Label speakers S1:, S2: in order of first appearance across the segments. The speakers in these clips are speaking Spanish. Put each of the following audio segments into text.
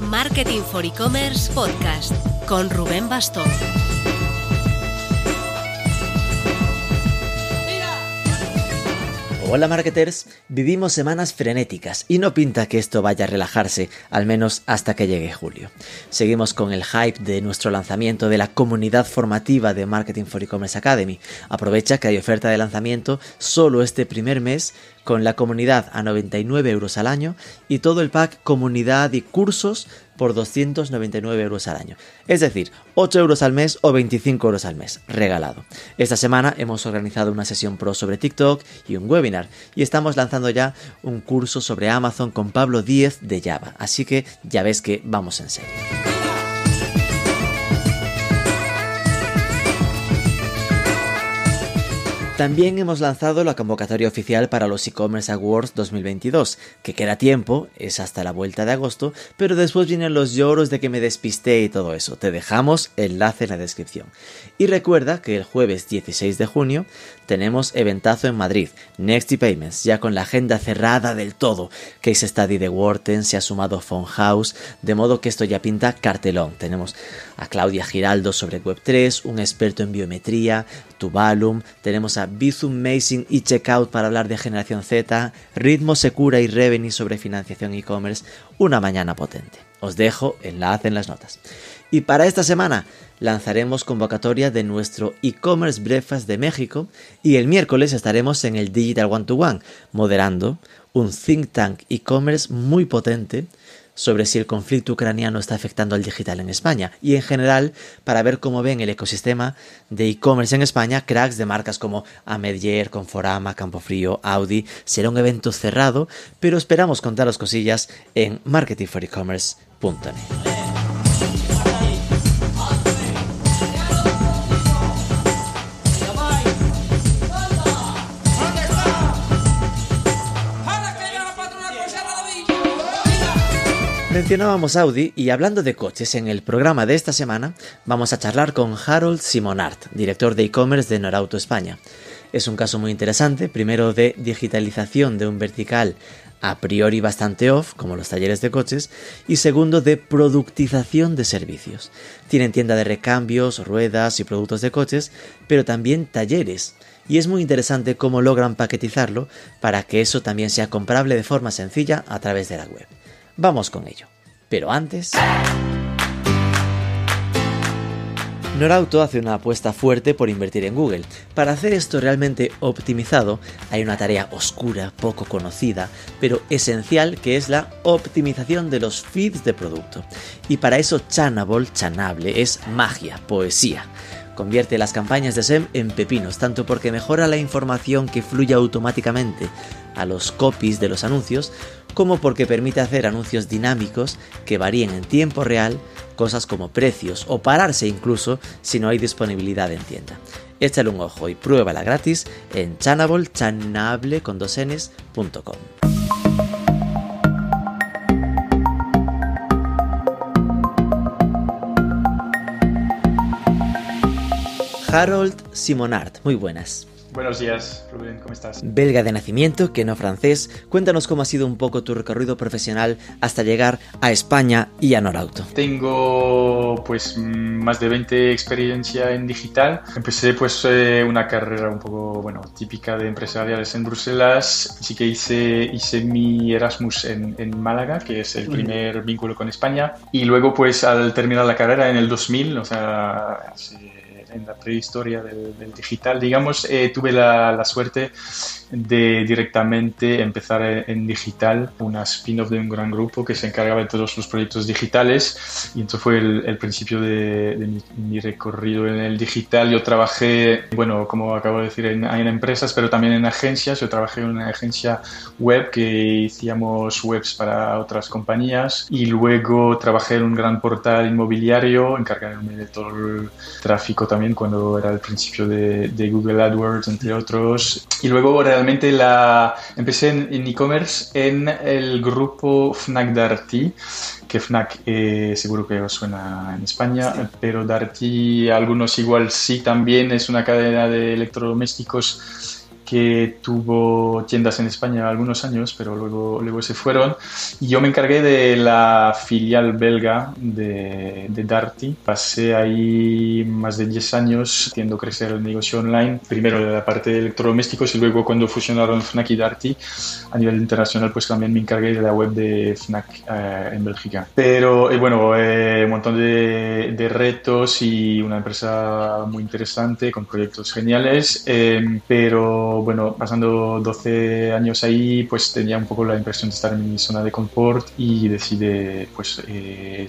S1: Marketing for E-Commerce Podcast con Rubén Bastón.
S2: Hola marketers, vivimos semanas frenéticas y no pinta que esto vaya a relajarse, al menos hasta que llegue julio. Seguimos con el hype de nuestro lanzamiento de la comunidad formativa de Marketing for E-Commerce Academy. Aprovecha que hay oferta de lanzamiento solo este primer mes con la comunidad a 99 euros al año y todo el pack comunidad y cursos por 299 euros al año. Es decir, 8 euros al mes o 25 euros al mes, regalado. Esta semana hemos organizado una sesión pro sobre TikTok y un webinar y estamos lanzando ya un curso sobre Amazon con Pablo Díez de Java, así que ya ves que vamos en serio. También hemos lanzado la convocatoria oficial para los e-commerce awards 2022, que queda tiempo, es hasta la vuelta de agosto, pero después vienen los lloros de que me despisté y todo eso. Te dejamos enlace en la descripción. Y recuerda que el jueves 16 de junio tenemos eventazo en Madrid, Next Payments, ya con la agenda cerrada del todo. Case Study de Wharton, se ha sumado House, de modo que esto ya pinta cartelón. Tenemos a Claudia Giraldo sobre Web3, un experto en biometría, Tuvalum, tenemos a Bizum Amazing y Checkout para hablar de generación Z, Ritmo Secura y Revenue sobre financiación e-commerce, una mañana potente. Os dejo enlace en las notas. Y para esta semana lanzaremos convocatoria de nuestro e-commerce breakfast de México y el miércoles estaremos en el Digital One to One moderando un think tank e-commerce muy potente sobre si el conflicto ucraniano está afectando al digital en España y en general para ver cómo ven el ecosistema de e-commerce en España, cracks de marcas como Amedier, Conforama, Campofrío, Audi. Será un evento cerrado, pero esperamos contaros cosillas en marketingforecommerce.net. Mencionábamos Audi y hablando de coches, en el programa de esta semana vamos a charlar con Harold Simonart, director de e-commerce de Norauto España. Es un caso muy interesante, primero de digitalización de un vertical a priori bastante off, como los talleres de coches, y segundo de productización de servicios. Tienen tienda de recambios, ruedas y productos de coches, pero también talleres. Y es muy interesante cómo logran paquetizarlo para que eso también sea comprable de forma sencilla a través de la web. Vamos con ello. Pero antes... Norauto hace una apuesta fuerte por invertir en Google. Para hacer esto realmente optimizado, hay una tarea oscura, poco conocida, pero esencial que es la optimización de los feeds de producto. Y para eso Chanable, Chanable, es magia, poesía. Convierte las campañas de SEM en pepinos, tanto porque mejora la información que fluye automáticamente a los copies de los anuncios, como porque permite hacer anuncios dinámicos que varíen en tiempo real, cosas como precios o pararse incluso si no hay disponibilidad en tienda. Échale un ojo y pruébala gratis en chanable, dos Harold Simonart, muy buenas.
S3: Buenos días, Rubén, ¿cómo estás?
S2: Belga de nacimiento, que no francés. Cuéntanos cómo ha sido un poco tu recorrido profesional hasta llegar a España y a Norauto.
S3: Tengo pues más de 20 experiencia en digital. Empecé pues eh, una carrera un poco, bueno, típica de empresariales en Bruselas. Así que hice, hice mi Erasmus en, en Málaga, que es el primer vínculo con España. Y luego pues al terminar la carrera en el 2000, o sea, hace en la prehistoria del, digital, digamos, eh, tuve la, la, suerte de directamente empezar en digital, una spin-off de un gran grupo que se encargaba de todos los proyectos digitales y entonces fue el, principio de, mi, recorrido en el digital. Yo trabajé, bueno, como acabo de decir, en, empresas, pero también en agencias. Yo trabajé en una agencia web que hacíamos webs para otras compañías y luego trabajé en un gran portal inmobiliario, encargándome de todo el tráfico también cuando era el principio de, Google AdWords, entre otros. Y luego realmente la, empecé en e-commerce en, el grupo Fnac Darty, que Fnac eh, seguro que os suena en España, pero Darty algunos igual sí también es una cadena de electrodomésticos que tuvo tiendas en España algunos años, pero luego, luego se fueron. Y yo me encargué de la filial belga de, de Darty. Pasé ahí más de 10 años haciendo crecer el negocio online, primero de la parte de electrodomésticos y luego cuando fusionaron Fnac y Darty a nivel internacional, pues también me encargué de la web de Fnac eh, en Bélgica. Pero eh, bueno, eh, un montón de, de, retos y una empresa muy interesante con proyectos geniales, pero bueno, pasando 12 años ahí, pues tenía un poco la impresión de estar en mi zona de confort y decidí pues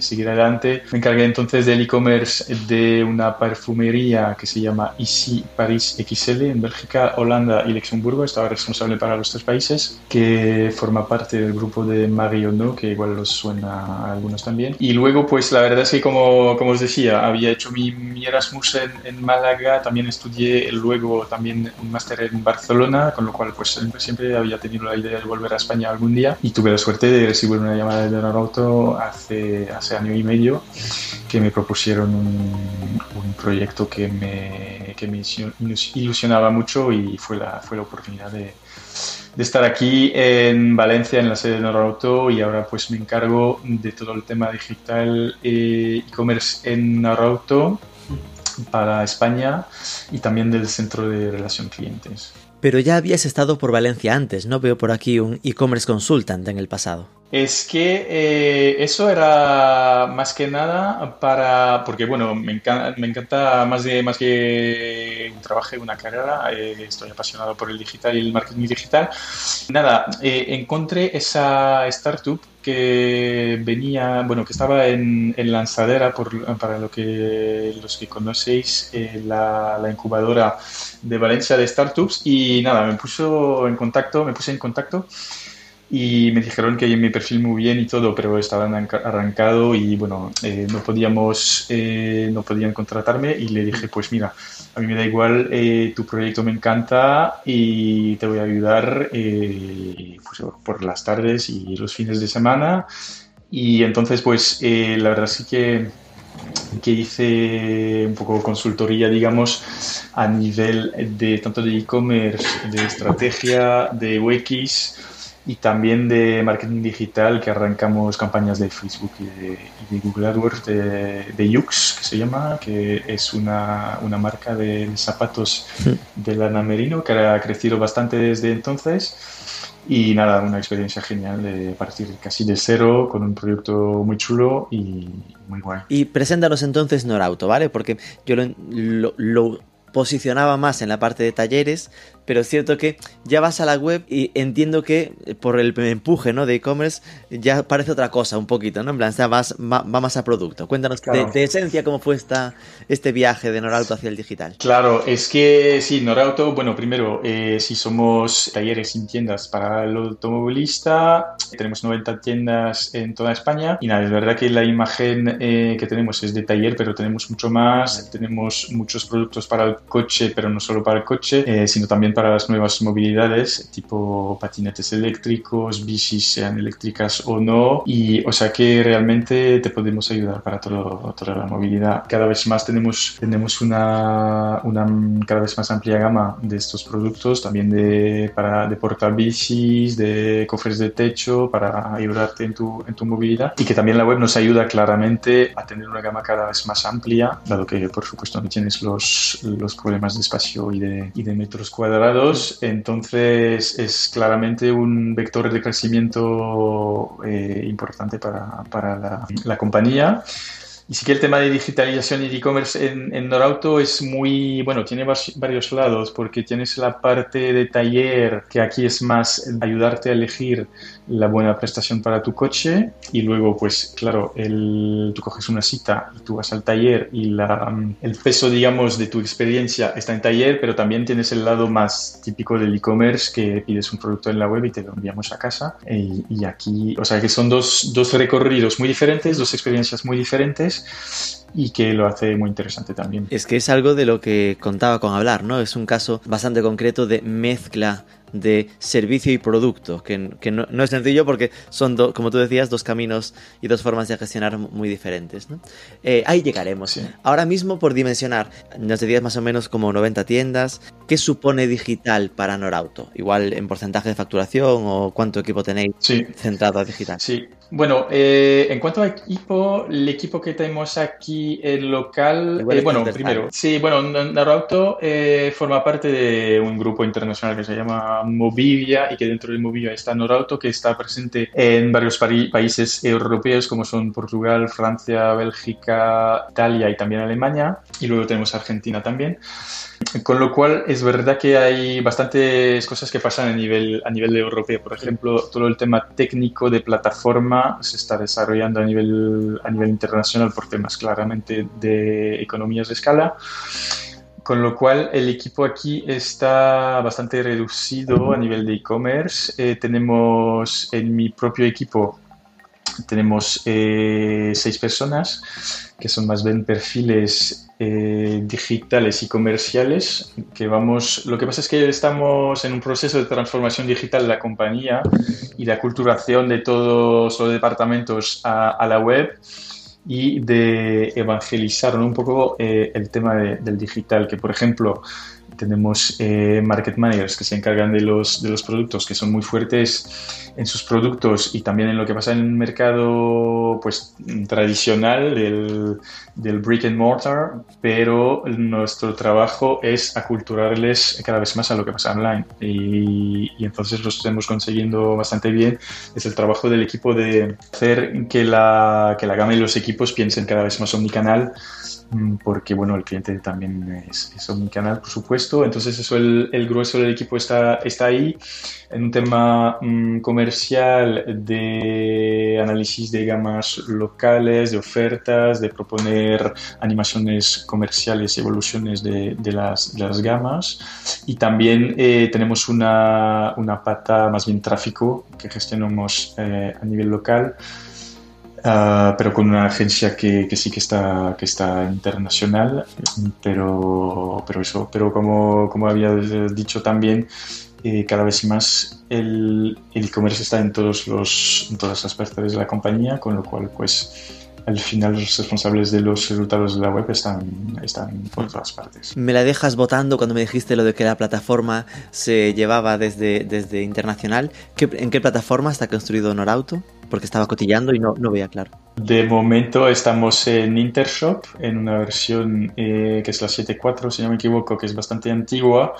S3: seguir adelante. Me encargué entonces del e-commerce de una perfumería que se llama Ici Paris XL en Bélgica, Holanda y Luxemburgo. Estaba responsable para los tres países, que forma parte del grupo de Mario No, que igual los suena a algunos también. Y luego, pues la verdad es que, como, como os decía, había hecho mi, Erasmus en, en, Málaga, también estudié luego también un máster en Barcelona, con lo cual pues siempre había tenido la idea de volver a España algún día y tuve la suerte de recibir una llamada de Auto hace, hace año y medio que me propusieron un, proyecto que me, que me ilusionaba mucho y fue la, fue la oportunidad de, de estar aquí en Valencia, en la sede de Norauto, y ahora pues me encargo de todo el tema digital e e-commerce en Norauto para España y también del centro de relación clientes.
S2: Pero ya habías estado por Valencia antes, ¿no? Veo por aquí un e-commerce consultant en el pasado.
S3: Es que eh, eso era más que nada para, porque bueno, me encanta, me encanta más, de, más que un trabajo una carrera, eh, estoy apasionado por el digital y el marketing digital. Nada, eh, encontré esa startup que venía, bueno, que estaba en, en lanzadera, por, para lo que, los que conocéis, la, la, incubadora de Valencia de startups y nada, me puso en contacto, me puse en contacto y me dijeron que mi perfil muy bien y todo, pero estaban arrancado y bueno, eh, no podíamos, eh, no podían contratarme y le dije, pues mira, a mí me da igual, eh, tu proyecto me encanta y te voy a ayudar pues, por las tardes y los fines de semana. Y entonces, pues la verdad sí que, que hice un poco consultoría, digamos, a nivel de tanto de e-commerce, de estrategia, de UX y también de marketing digital que arrancamos campañas de Facebook y de, Google AdWords de, de Yux, que se llama, que es una, una marca de zapatos de lana merino que ha crecido bastante desde entonces. Y nada, una experiencia genial de partir casi de cero con un proyecto muy chulo y muy guay.
S2: Y preséntanos entonces Norauto, ¿vale? Porque yo lo, lo posicionaba más en la parte de talleres, pero es cierto que ya vas a la web y entiendo que eh, por el empuje ¿no? de e-commerce ya parece otra cosa un poquito, ¿no? En plan, va, más a producto. Cuéntanos de, esencia cómo fue esta, este viaje de Norauto hacia el digital.
S3: Claro, es que sí, Norauto, bueno, primero, eh, si somos talleres sin tiendas para el automovilista, tenemos 90 tiendas en toda España y nada, es verdad que la imagen eh, que tenemos es de taller, pero tenemos mucho más, tenemos muchos productos para el coche, pero no solo para el coche, sino también para para las nuevas movilidades, tipo patinetes eléctricos, bicis sean eléctricas o no, y o sea que realmente te podemos ayudar para todo, toda la movilidad. Cada vez más tenemos, tenemos una, una cada vez más amplia gama de estos productos, también de, para, de portar bicis, de cofres de techo, para ayudarte en tu, en tu movilidad, y que también la web nos ayuda claramente a tener una gama cada vez más amplia, dado que por supuesto no tienes los, los problemas de espacio y de, y de metros cuadrados entonces es claramente un vector de crecimiento eh, importante para, para la, la, compañía. Y sí que el tema de digitalización y e-commerce en, Norauto es muy, bueno, tiene varios lados, porque tienes la parte de taller, que aquí es más ayudarte a elegir la buena prestación para tu coche y luego pues claro, el, tú coges una cita y tú vas al taller y la, el peso digamos de tu experiencia está en taller, pero también tienes el lado más típico del e-commerce que pides un producto en la web y te lo enviamos a casa. Y, y aquí, o sea que son dos, dos recorridos muy diferentes, dos experiencias muy diferentes y que lo hace muy interesante también.
S2: Es que es algo de lo que contaba con hablar, ¿no? Es un caso bastante concreto de mezcla de servicio y producto, que, no, es sencillo porque son, como tú decías, dos caminos y dos formas de gestionar muy diferentes. Eh, ahí llegaremos. Ahora mismo, por dimensionar, nos decías más o menos como 90 tiendas. ¿Qué supone digital para Norauto? Igual en porcentaje de facturación o cuánto equipo tenéis centrado a digital.
S3: Sí, bueno, eh, en cuanto a equipo, el equipo que tenemos aquí en local, eh, bueno, primero, sí, bueno, Norauto eh, forma parte de un grupo internacional que se llama Movivia y que dentro de Movivia está Norauto, que está presente en varios países europeos como son Portugal, Francia, Bélgica, Italia y también Alemania, y luego tenemos Argentina también. Con lo cual, es verdad que hay bastantes cosas que pasan a nivel, a nivel europeo. Por ejemplo, todo el tema técnico de plataforma se está desarrollando a nivel, a nivel internacional por temas claramente de economías de escala. Con lo cual, el equipo aquí está bastante reducido a nivel de e-commerce. Eh, tenemos en mi propio equipo tenemos eh, seis personas que son más bien perfiles eh, digitales y comerciales que vamos lo que pasa es que estamos en un proceso de transformación digital de la compañía y de aculturación de todos los departamentos a, la web y de evangelizar un poco eh, el tema del digital que por ejemplo tenemos eh, market managers que se encargan de los, de los productos, que son muy fuertes en sus productos y también en lo que pasa en el mercado pues, tradicional del, del brick and mortar, pero nuestro trabajo es aculturarles cada vez más a lo que pasa online. Y, y entonces lo estamos consiguiendo bastante bien. Es el trabajo del equipo de hacer que la, que la gama y los equipos piensen cada vez más omnicanal porque bueno, el cliente también es, es canal, por supuesto. Entonces eso, el, el, grueso del equipo está, está ahí en un tema mm, comercial de análisis de gamas locales, de ofertas, de proponer animaciones comerciales evoluciones de, de, las, de las, gamas. Y también eh, tenemos una, una, pata más bien tráfico que gestionamos eh, a nivel local Ah, pero con una agencia que, que, sí que está, que está internacional, pero, pero eso, pero como, como había dicho también, eh, cada vez más el e-commerce está en, todos los, en todas las partes de la compañía, con lo cual pues al final los responsables de los resultados de la web están, están por todas partes.
S2: Me la dejas votando cuando me dijiste lo de que la plataforma se llevaba desde, desde internacional. ¿En qué plataforma está construido Norauto? Porque estaba cotillando y no, no veía claro.
S3: De momento estamos en Intershop, en una versión eh, que es la 7.4, si no me equivoco, que es bastante antigua,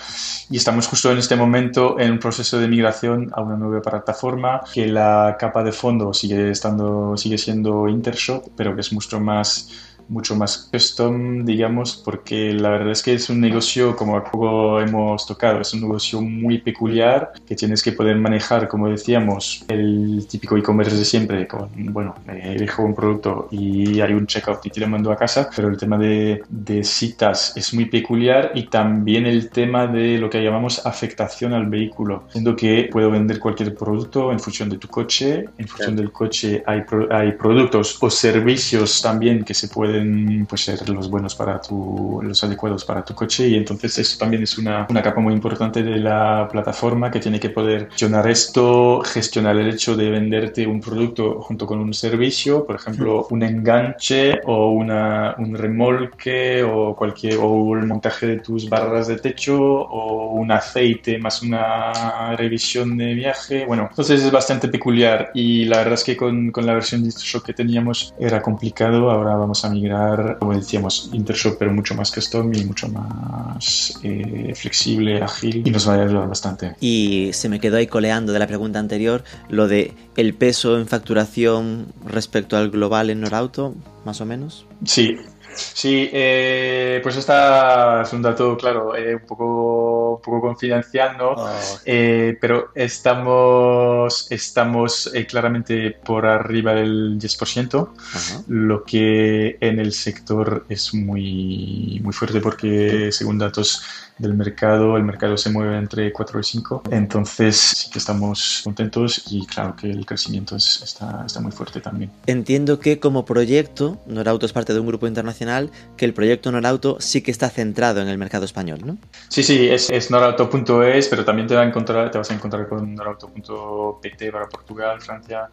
S3: y estamos justo en este momento en un proceso de migración a una nueva plataforma, que la capa de fondo sigue, estando, sigue siendo Intershop, pero que es mucho más mucho más custom, digamos, porque la verdad es que es un negocio, como a poco hemos tocado, es un negocio muy peculiar que tienes que poder manejar, como decíamos, el típico e-commerce de siempre, con, bueno, elijo un producto y hay un checkout y te lo mando a casa, pero el tema de, de citas es muy peculiar y también el tema de lo que llamamos afectación al vehículo, siendo que puedo vender cualquier producto en función de tu coche, en función del coche hay, hay productos o servicios también que se pueden pues, ser los buenos para tu, los adecuados para tu coche y entonces eso también es una, una capa muy importante de la plataforma que tiene que poder gestionar esto, gestionar el hecho de venderte un producto junto con un servicio, por ejemplo, un enganche o una, un remolque o cualquier o el montaje de tus barras de techo o un aceite más una revisión de viaje. Bueno, entonces es bastante peculiar y la verdad es que con, con la versión de shock que teníamos era complicado. Ahora vamos a migrar como decíamos, Intershop, pero mucho más custom y mucho más eh, flexible, ágil y nos va a ayudar bastante.
S2: Y se me quedó ahí coleando de la pregunta anterior lo de el peso en facturación respecto al global en Norauto, más o menos.
S3: Sí, Sí, eh, pues esta es un dato, claro, eh, un, poco, poco confidencial, ¿no? Oh. Eh, pero estamos, estamos claramente por arriba del 10%, lo que en el sector es muy, muy fuerte porque según datos del mercado. El mercado se mueve entre 4 y 5. Entonces sí que estamos contentos y claro que el crecimiento está, está muy fuerte también.
S2: Entiendo que como proyecto, Norauto es parte de un grupo internacional, que el proyecto Norauto sí que está centrado en el mercado español, ¿no?
S3: Sí, sí, es, es norauto.es, pero también te, va a encontrar, te vas a encontrar con norauto.pt para Portugal, Francia,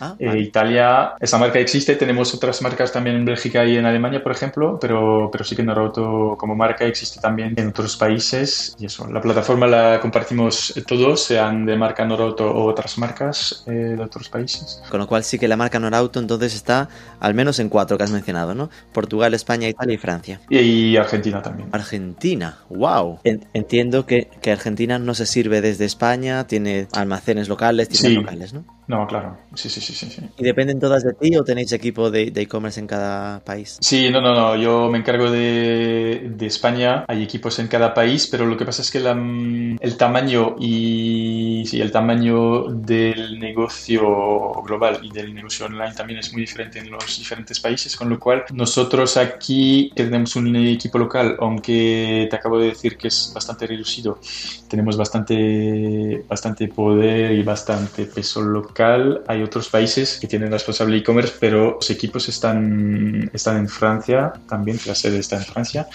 S3: ah, eh, Italia. Esa marca existe, tenemos otras marcas también en Bélgica y en Alemania, por ejemplo, pero, pero sí que Norauto como marca existe también en otros países y eso, la plataforma la compartimos todos, sean de marca Norauto o otras marcas eh, de otros países.
S2: Con lo cual sí que la marca Norauto entonces está al menos en cuatro que has mencionado, ¿no? Portugal, España, Italia y Francia.
S3: Y, Argentina también.
S2: Argentina, wow. Entiendo que, que Argentina no se sirve desde España, tiene almacenes locales, tiendas locales, ¿no?
S3: No, claro. Sí, sí, sí, sí,
S2: ¿Y dependen todas de ti o tenéis equipo de e-commerce en cada país?
S3: Sí, no, no, no. Yo me encargo de, de, España. Hay equipos en cada país, pero lo que pasa es que la, el tamaño y sí, el tamaño del negocio global y del negocio online también es muy diferente en los diferentes países, con lo cual nosotros aquí tenemos un equipo local, aunque te acabo de decir que es bastante reducido, tenemos bastante, bastante poder y bastante peso local hay otros países que tienen responsable e-commerce, pero los equipos están, están en Francia también, la sede está en Francia.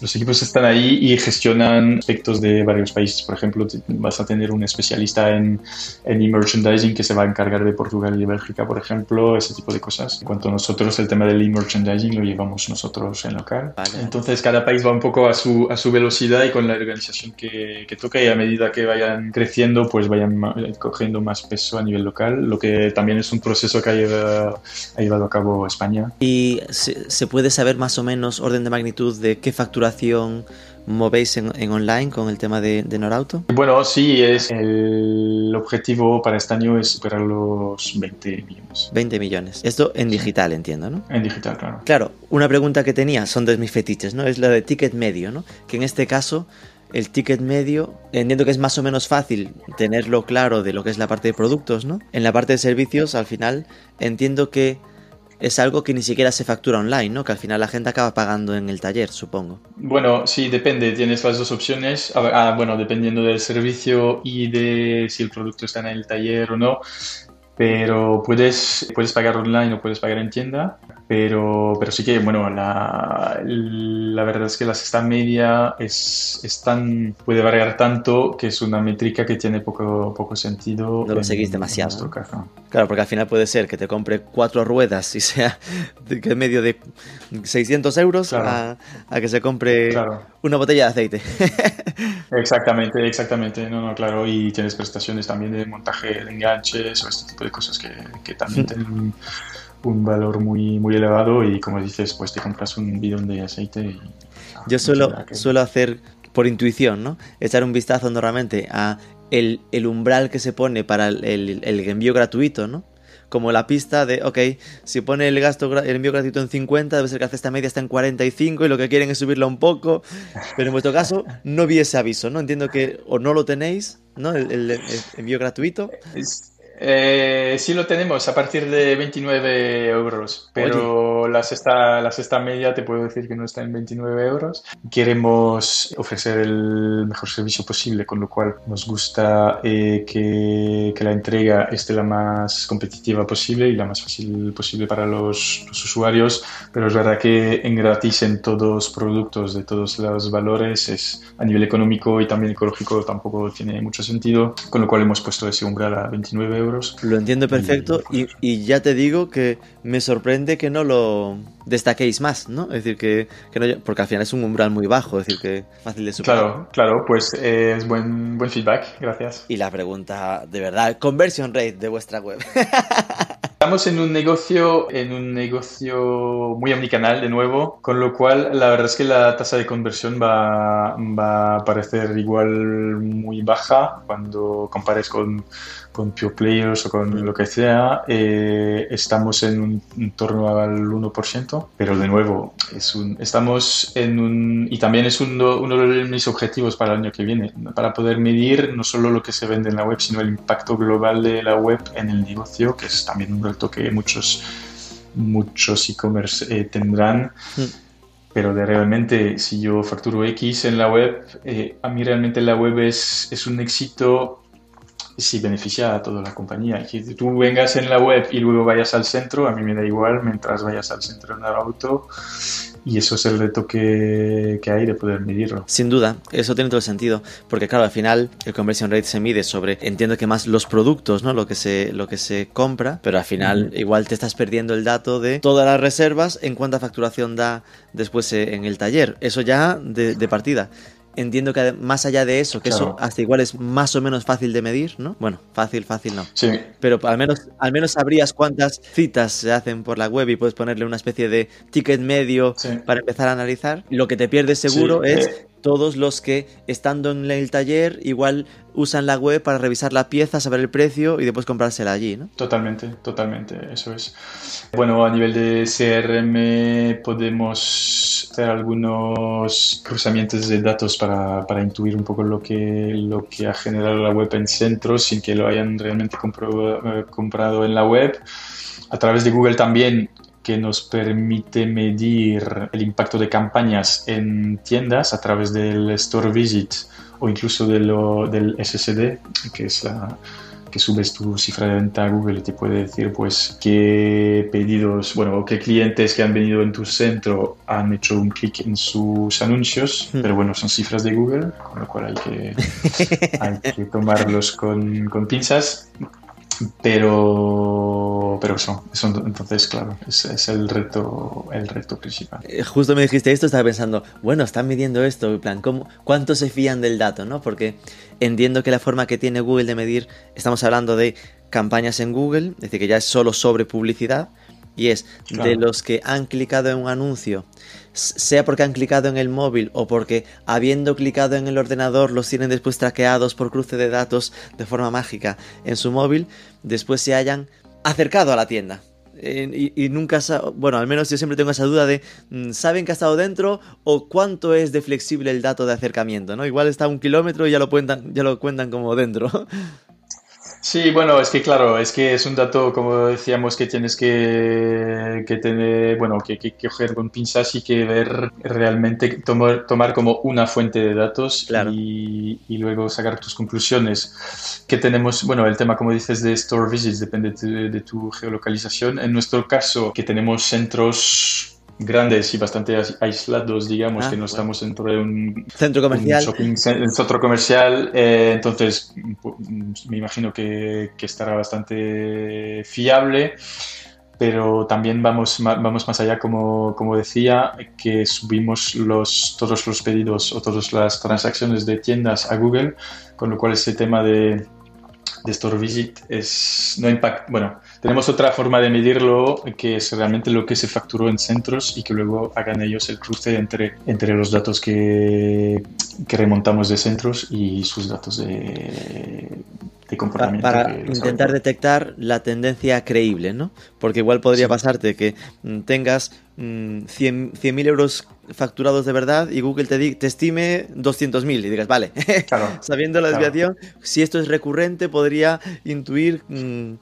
S3: Los equipos están ahí y gestionan aspectos de varios países. Por ejemplo, vas a tener un especialista en, en e-merchandising que se va a encargar de Portugal y de Bélgica, por ejemplo, ese tipo de cosas. En cuanto a nosotros, el tema del e-merchandising lo llevamos nosotros en local. Entonces, cada país va un poco a su, a su velocidad y con la organización que, que toca y a medida que vayan creciendo, pues vayan cogiendo más peso a nivel local lo que también es un proceso que ha llevado, a cabo España.
S2: ¿Y se, puede saber más o menos orden de magnitud de qué facturación movéis en, online con el tema de, Norauto?
S3: Bueno, sí, es el objetivo para este año es superar los 20 millones.
S2: 20 millones. Esto en digital, entiendo, ¿no?
S3: En digital, claro.
S2: Claro, una pregunta que tenía, son de mis fetiches, ¿no? Es la de ticket medio, ¿no? Que en este caso el ticket medio, entiendo que es más o menos fácil tenerlo claro de lo que es la parte de productos, ¿no? En la parte de servicios, al final, entiendo que es algo que ni siquiera se factura online, ¿no? Que al final la gente acaba pagando en el taller, supongo.
S3: Bueno, sí, depende. Tienes las dos opciones. Ah, bueno, dependiendo del servicio y de si el producto está en el taller o no. Pero puedes, puedes pagar online o puedes pagar en tienda pero, pero sí que, bueno, la, la verdad es que la sexta media es, es, tan, puede variar tanto que es una métrica que tiene poco, poco sentido.
S2: No lo seguís demasiado. Claro, porque al final puede ser que te compre cuatro ruedas y sea de medio de 600 euros a, a, que se compre una botella de aceite.
S3: exactamente, exactamente. No, no, claro. Y tienes prestaciones también de montaje de enganches o este tipo de cosas que, que también tienen un valor muy, muy elevado y como dices, pues te compras un bidón de aceite. Y,
S2: Yo suelo, suelo hacer por intuición, ¿no? Echar un vistazo normalmente a el, el umbral que se pone para el, el, envío gratuito, ¿no? Como la pista de, ok, si pone el gasto, el envío gratuito en 50, debe ser que la cesta media está en 45 y lo que quieren es subirla un poco. Pero en vuestro caso, no vi ese aviso, ¿no? Entiendo que o no lo tenéis, ¿no? El, envío gratuito.
S3: Eh, sí lo tenemos a partir de 29 euros, pero la sexta, la sexta media te puedo decir que no está en 29 euros. Queremos ofrecer el mejor servicio posible, con lo cual nos gusta eh, que, que, la entrega esté la más competitiva posible y la más fácil posible para los, los, usuarios, pero es verdad que en gratis en todos los productos de todos los valores es a nivel económico y también ecológico tampoco tiene mucho sentido, con lo cual hemos puesto ese umbral a 29 euros
S2: lo entiendo perfecto y, ya te digo que me sorprende que no lo destaquéis más, ¿no? Es decir, que, no, porque al final es un umbral muy bajo, es decir, que fácil de superar.
S3: Claro, claro, pues eh, es buen, buen feedback, gracias.
S2: Y la pregunta, de verdad, conversion rate de vuestra web.
S3: Estamos en un negocio, en un negocio muy omnicanal de nuevo, con lo cual la verdad es que la tasa de conversión va, va a parecer igual muy baja cuando compares con, con Pure Players o con lo que sea. Eh, estamos en un torno al 1%, pero de nuevo, es un, estamos en un... y también es uno, uno de mis objetivos para el año que viene, para poder medir no solo lo que se vende en la web, sino el impacto global de la web en el negocio, que es también un reto que muchos muchos e-commerce eh, tendrán. Mm. pero de realmente si yo facturo X en la web, eh, a mí realmente la web es, es un éxito si beneficia a toda la compañía. Que tú vengas en la web y luego vayas al centro, a mí me da igual mientras vayas al centro en el auto y eso es el reto que, que, hay de poder medirlo.
S2: Sin duda, eso tiene todo el sentido, porque claro, al final el conversion rate se mide sobre, entiendo que más los productos, ¿no? Lo que se, lo que se compra, pero al final igual te estás perdiendo el dato de todas las reservas en cuánta facturación da después eh, en el taller. Eso ya de, de partida entiendo que más allá de eso, que eso hasta igual es más o menos fácil de medir, ¿no? Bueno, fácil, fácil no.
S3: Sí.
S2: Pero al menos, al menos sabrías cuántas citas se hacen por la web y puedes ponerle una especie de ticket medio para empezar a analizar. Lo que te pierdes seguro es eh, todos los que estando en el taller igual usan la web para revisar la pieza, saber el precio y después comprársela allí, ¿no?
S3: Totalmente, totalmente, eso es. Bueno, a nivel de CRM podemos hacer algunos cruzamientos de datos para, para intuir un poco lo que, lo que ha generado la web en centros sin que lo hayan realmente eh, comprado en la web. A través de Google también que nos permite medir el impacto de campañas en tiendas a través del Store Visit o incluso de lo, del SSD, que es la que subes tu cifra de venta a Google y te puede decir pues qué pedidos, bueno, qué clientes que han venido en tu centro han hecho un clic en sus anuncios, hmm. pero bueno, son cifras de Google, con lo cual hay que, hay que tomarlos con, con pinzas pero pero eso, eso entonces claro es, es, el reto el reto principal.
S2: Eh, justo me dijiste esto estaba pensando bueno están midiendo esto en plan ¿cómo, cuánto se fían del dato no porque entiendo que la forma que tiene Google de medir estamos hablando de campañas en Google es decir que ya es solo sobre publicidad y es de los que han clicado en un anuncio, sea porque han clicado en el móvil o porque habiendo clicado en el ordenador los tienen después traqueados por cruce de datos de forma mágica en su móvil, después se hayan acercado a la tienda. y, nunca, bueno, al menos yo siempre tengo esa duda de, mm, ¿saben que ha estado dentro o cuánto es de flexible el dato de acercamiento? ¿no? Igual está un kilómetro y ya lo cuentan, ya lo cuentan como dentro.
S3: Sí, bueno, es que claro, es que es un dato, como decíamos, que tienes que, que tener, bueno, que, que, coger con pinzas y que ver realmente, tomar, tomar como una fuente de datos y, y, luego sacar tus conclusiones. Que tenemos, bueno, el tema, como dices, de store visits depende de, de tu geolocalización. En nuestro caso, que tenemos centros grandes y bastante aislados, digamos, que no ah, estamos dentro de un
S2: centro comercial.
S3: Un centro comercial, eh, entonces me imagino que, que, estará bastante fiable, pero también vamos, vamos más allá, como, como decía, que subimos los, todos los pedidos o todas las transacciones de tiendas a Google, con lo cual ese tema de de Store Visit es no impact, bueno, tenemos otra forma de medirlo que es realmente lo que se facturó en centros y que luego hagan ellos el cruce entre, entre los datos que, que remontamos de centros y sus datos de, de comportamiento.
S2: Para, intentar detectar la tendencia creíble, ¿no? Porque igual podría pasarte que mm, tengas 100.000 mm, euros facturados de verdad y Google te, te estime 200.000 y digas, vale, sabiendo la desviación, si esto es recurrente, podría intuir mm,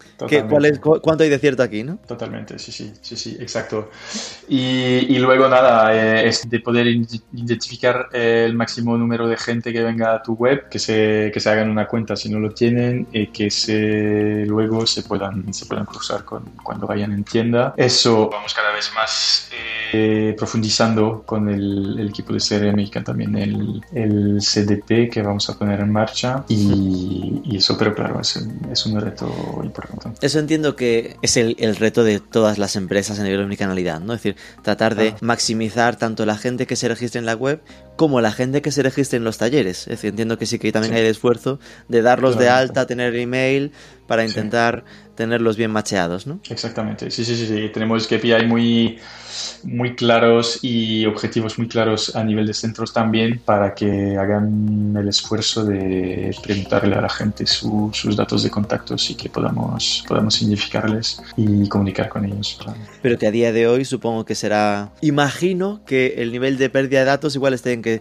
S2: cuál es, cuánto hay de cierto aquí, ¿no?
S3: Totalmente, sí, sí, sí, sí, exacto. Y, y luego nada, eh, es de poder identificar el máximo número de gente que venga a tu web, que se, que se hagan una cuenta si no lo tienen, y que se, luego se puedan, se puedan cruzar con, cuando vayan en tienda. Eso vamos cada vez más eh, profundizando con el, equipo de CRM y también el, el, CDP que vamos a poner en marcha y, eso, pero claro, es, es, un reto importante.
S2: Eso entiendo que es el, el, reto de todas las empresas a nivel de omnicanalidad, ¿no? Es decir, tratar de maximizar tanto la gente que se registre en la web como la gente que se registre en los talleres. Es decir, entiendo que sí que también hay el esfuerzo de darlos de alta, tener email para intentar tenerlos bien macheados, ¿no?
S3: Exactamente, sí, sí, sí, sí. tenemos KPI muy, muy claros y objetivos muy claros a nivel de centros también para que hagan el esfuerzo de preguntarle a la gente sus datos de contactos y que podamos, podamos significarles y comunicar con ellos.
S2: Pero que a día de hoy supongo que será, imagino que el nivel de pérdida de datos igual esté en que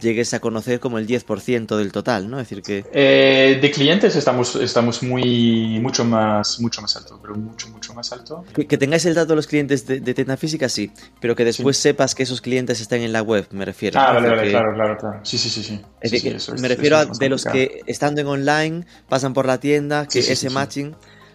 S2: llegues a conocer como el 10% del total, ¿no? Es decir, que...
S3: Eh, de clientes estamos, estamos muy, mucho, más, mucho más alto, pero mucho, mucho más alto.
S2: Que, tengáis el dato de los clientes de, tienda física, sí, pero que después sepas que esos clientes están en la web, me refiero.
S3: Ah, vale, vale, claro, claro, claro. Sí, sí, sí. sí.
S2: Es decir, me refiero a de los que estando en online pasan por la tienda, que ese matching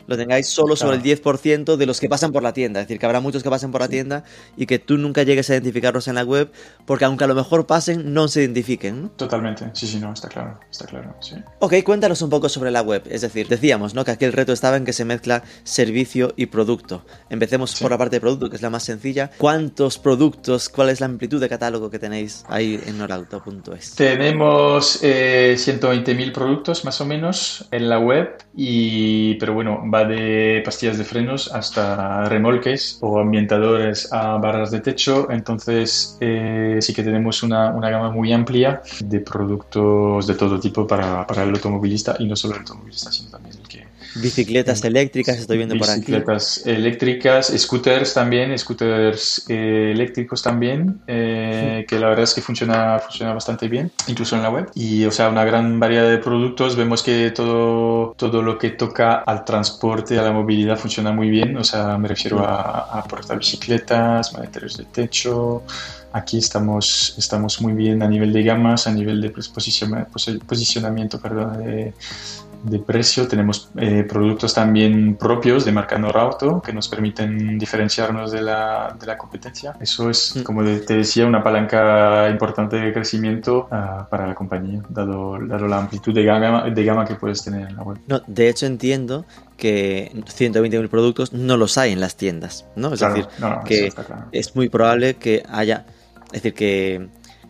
S2: lo tengáis solo sobre el 10% de los que pasan por la tienda. Es decir, que habrá muchos que pasen por la tienda y que tú nunca llegues a identificarlos en la web, porque aunque a lo mejor pasen, no se identifiquen.
S3: Totalmente, sí, sí, no, está claro, está claro, sí.
S2: Ok, cuéntanos un poco sobre la web. Es decir, decíamos, ¿no? Que aquí el reto estaba en que se mezcla servicio y producto. Empecemos por la parte de producto, que es la más sencilla. ¿Cuántos productos, cuál es la amplitud de catálogo que tenéis ahí en norauto.es?
S3: Tenemos eh, 120.000 productos más o menos en la web, y, pero bueno, va de pastillas de frenos hasta remolques o ambientadores a barras de techo. Entonces eh, sí que tenemos una, una, gama muy amplia de productos de todo tipo para, para el automovilista y no solo el automovilista, sino también el que
S2: Bicicletas eléctricas, estoy viendo por aquí.
S3: Bicicletas eléctricas, scooters también, scooters eh, eléctricos también, eh, que la verdad es que funciona, funciona bastante bien, incluso en la web. Y, o sea, una gran variedad de productos. Vemos que todo, todo lo que toca al transporte, a la movilidad, funciona muy bien. O sea, me refiero a, a portar bicicletas, maleteros de techo. Aquí estamos, estamos muy bien a nivel de gamas, a nivel de posicionamiento perdón, de, de precio. Tenemos eh, productos también propios de marca Norauto que nos permiten diferenciarnos de la, de la competencia. Eso es, mm. como te decía, una palanca importante de crecimiento uh, para la compañía, dado, dado, la amplitud de gama, de gama que puedes tener en la web.
S2: No, de hecho, entiendo que 120.000 productos no los hay en las tiendas, ¿no? Es decir, que es muy probable que haya... Es decir, que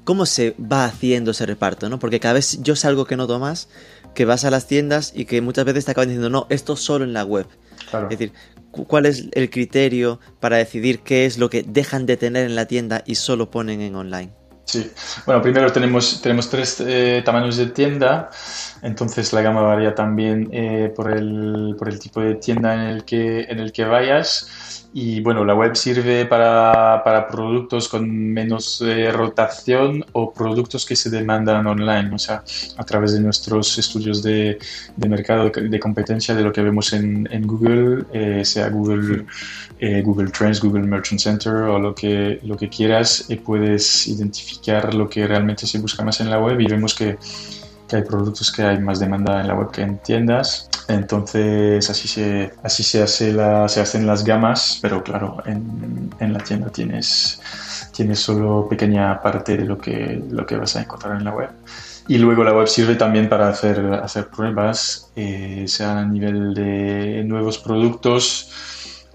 S2: cómo se va haciendo ese reparto, ¿no? Porque cada vez yo salgo que noto más que vas a las tiendas y que muchas veces te acaban diciendo, no, esto solo en la web. Es decir, ¿cuál es el criterio para decidir qué es lo que dejan de tener en la tienda y solo ponen en online?
S3: Sí, bueno, primero tenemos, tenemos tres eh, tamaños de tienda, entonces la gama varía también eh, por, el, por el tipo de tienda en el que, en el que vayas. Y bueno, la web sirve para, para productos con menos eh, rotación o productos que se demandan online, o sea, a través de nuestros estudios de, de mercado, de competencia, de lo que vemos en, en Google, eh, sea Google, eh, Google Trends, Google Merchant Center o lo que, lo que quieras, puedes identificar lo que realmente se busca más en la web y vemos que que hay productos que hay más demanda en la web que en tiendas. Entonces así se, así se, hace la, se hacen las gamas, pero claro, en, en, la tienda tienes, tienes solo pequeña parte de lo que, lo que vas a encontrar en la web. Y luego la web sirve también para hacer, hacer pruebas, eh, sea a nivel de nuevos productos,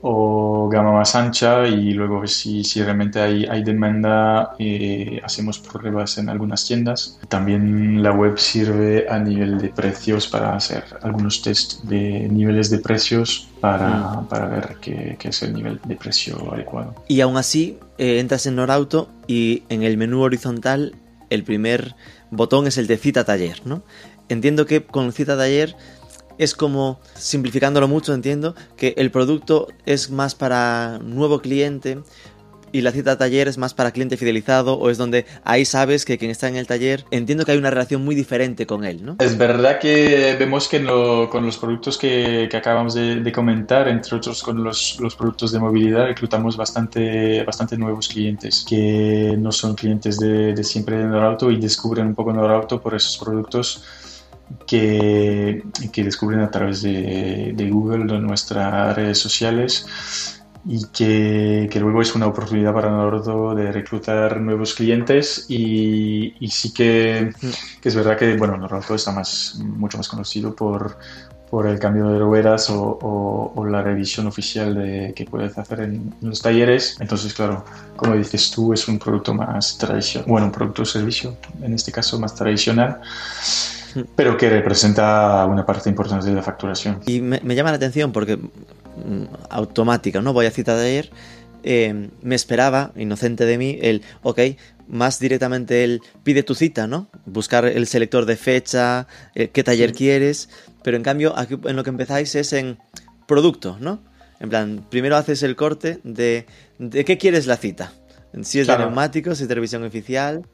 S3: o gama más ancha y luego si, si realmente hay, hay demanda eh, hacemos pruebas en algunas tiendas. También la web sirve a nivel de precios para hacer algunos test de niveles de precios para, mm. para ver qué, qué, es el nivel de precio adecuado.
S2: Y aún así eh, entras en Norauto y en el menú horizontal el primer botón es el de cita taller, ¿no? Entiendo que con cita taller es como, simplificándolo mucho, entiendo, que el producto es más para nuevo cliente y la cita taller es más para cliente fidelizado o es donde ahí sabes que quien está en el taller, entiendo que hay una relación muy diferente con él, ¿no?
S3: Es verdad que vemos que con los productos que, acabamos de, comentar, entre otros con los, los, productos de movilidad, reclutamos bastante, bastante nuevos clientes que no son clientes de, de siempre de Norauto y descubren un poco Norauto por esos productos que, descubren a través de, Google, de nuestras redes sociales y que, luego es una oportunidad para nosotros de reclutar nuevos clientes y, y sí que, es verdad que bueno Norauto está más, mucho más conocido por, el cambio de ruedas o, la revisión oficial que puedes hacer en, los talleres. Entonces, claro, como dices tú, es un producto más tradicional, bueno, un producto servicio, en este caso más tradicional pero que representa una parte importante de la facturación.
S2: Y me, llama la atención porque mm, automática, ¿no? Voy a cita de ayer, eh, me esperaba, inocente de mí, el, ok, más directamente el pide tu cita, ¿no? Buscar el selector de fecha, eh, qué taller quieres, pero en cambio aquí en lo que empezáis es en producto, ¿no? En plan, primero haces el corte de, de qué quieres la cita. Si es de neumáticos, si es de revisión oficial.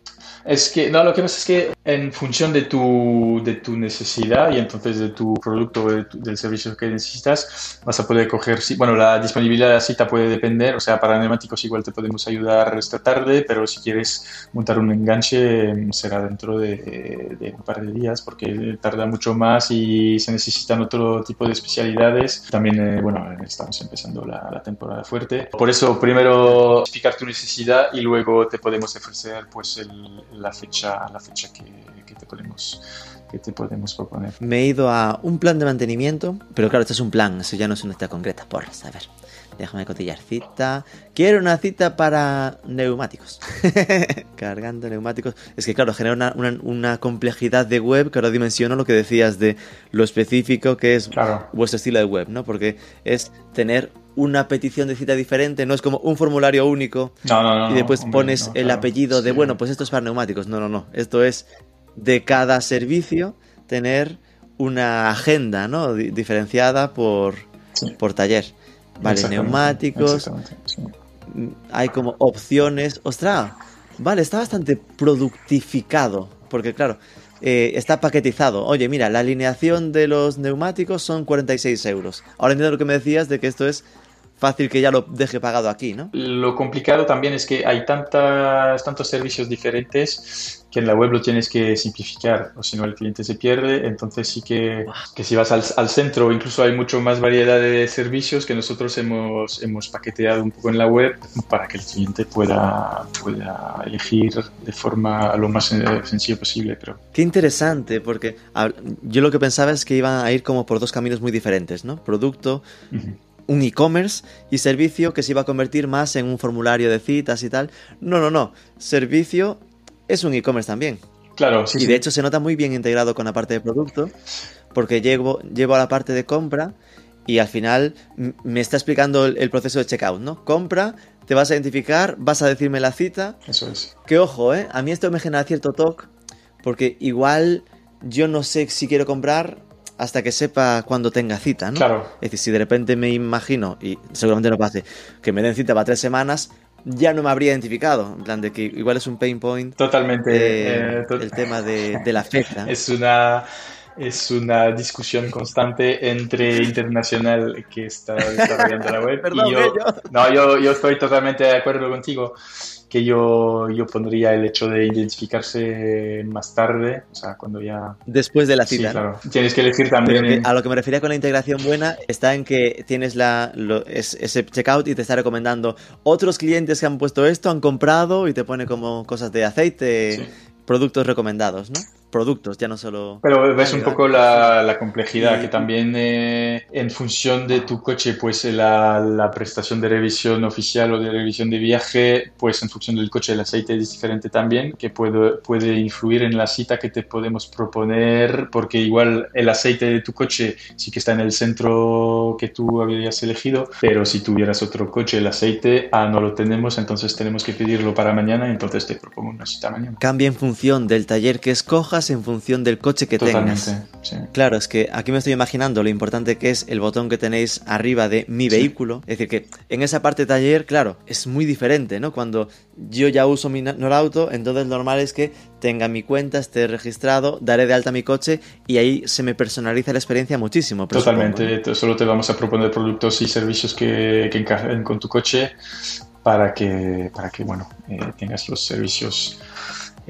S3: Es que, no, lo que pasa es que en función de tu, de tu necesidad y entonces de tu producto o del servicio que necesitas, vas a poder coger, bueno, la disponibilidad de la cita puede depender, o sea, para neumáticos igual te podemos ayudar esta tarde, pero si quieres montar un enganche será dentro de, de un par de días porque tarda mucho más y se necesitan otro tipo de especialidades. También, eh, bueno, estamos empezando la, la, temporada fuerte. Por eso, primero explicar tu necesidad y luego te podemos ofrecer pues el, la fecha, la fecha que, que te podemos que te podemos proponer.
S2: Me he ido a un plan de mantenimiento, pero claro, este es un plan, eso ya no es una cita concreta. Por a ver, déjame cotillar cita. Quiero una cita para neumáticos. Cargando neumáticos. Es que claro, genera una, una, una, complejidad de web que ahora dimensiono lo que decías de lo específico que es
S3: claro.
S2: vuestro estilo de web, ¿no? Porque es tener una petición de cita diferente, no es como un formulario único
S3: no, no, no,
S2: y después
S3: hombre,
S2: pones el
S3: claro,
S2: apellido de,
S3: sí.
S2: bueno, pues esto es para neumáticos. No, no, no. Esto es de cada servicio tener una agenda, ¿no? Di diferenciada por,
S3: Sí.
S2: por taller. Vale, neumáticos,
S3: exactamente, sí.
S2: hay como opciones. Ostras, vale, está bastante productificado. Porque claro, eh, está paquetizado. Oye, mira, la alineación de los neumáticos son 46 euros. Ahora entiendo lo que me decías de que esto es fácil que ya lo deje pagado aquí, ¿no?
S3: Lo complicado también es que hay tantas, tantos servicios diferentes que en la web lo tienes que simplificar, o si no el cliente se pierde. Entonces sí que, que si vas al, al, centro, incluso hay mucho más variedad de servicios que nosotros hemos, hemos paqueteado un poco en la web para que el cliente pueda, pueda elegir de forma lo más sencilla posible. Pero...
S2: Qué interesante, porque yo lo que pensaba es que iban a ir como por dos caminos muy diferentes, ¿no? Producto. Uh -huh un e-commerce y servicio que se iba a convertir más en un formulario de citas y tal. No, no, no. Servicio es un e-commerce también.
S3: Claro, sí.
S2: Y de
S3: sí.
S2: hecho se nota muy bien integrado con la parte de producto, porque llevo, llevo a la parte de compra y al final me está explicando el, el, proceso de checkout, ¿no? Compra, te vas a identificar, vas a decirme la cita.
S3: Eso es.
S2: Que ojo, ¿eh? A mí esto me genera cierto toque, porque igual yo no sé si quiero comprar hasta que sepa cuando tenga cita, ¿no?
S3: Claro.
S2: Es decir, si de repente me imagino, y seguramente no pase, que me den cita para tres semanas, ya no me habría identificado. En plan, de que igual es un pain point.
S3: Totalmente.
S2: Eh, eh, to el tema de, de, la fecha.
S3: Es una. Es una discusión constante entre internacional que está desarrollando la web.
S2: Perdón,
S3: y yo,
S2: yo.
S3: No, yo, yo estoy totalmente de acuerdo contigo que yo, yo pondría el hecho de identificarse más tarde, o sea, cuando ya...
S2: Después de la cita.
S3: Sí, claro. Tienes que elegir también...
S2: Que, a lo que me refería con la integración buena está en que tienes la, lo, es, ese checkout y te está recomendando otros clientes que han puesto esto, han comprado y te pone como cosas de aceite, sí. productos recomendados, ¿no? Productos, ya no solo...
S3: Pero ves un poco la, la complejidad, y... que también eh, en función de tu coche, pues la, la, prestación de revisión oficial o de revisión de viaje, pues en función del coche el aceite es diferente también, que puede, puede influir en la cita que te podemos proponer, porque igual el aceite de tu coche sí que está en el centro que tú habías elegido, pero si tuvieras otro coche, el aceite, ah, no lo tenemos, entonces tenemos que pedirlo para mañana, entonces te propongo una cita mañana.
S2: Cambia en función del taller que escojas en función del coche que
S3: Totalmente,
S2: tengas.
S3: Sí.
S2: Claro, es que aquí me estoy imaginando lo importante que es el botón que tenéis arriba de mi
S3: Sí.
S2: vehículo. Es decir, que en esa parte taller, claro, es muy diferente, ¿no? Cuando yo ya uso mi Norauto, entonces lo normal es que tenga mi cuenta, esté registrado, daré de alta mi coche y ahí se me personaliza la experiencia muchísimo.
S3: Totalmente, solo te vamos a proponer productos y servicios que, que encajen con tu coche para que, para que bueno, eh, tengas los servicios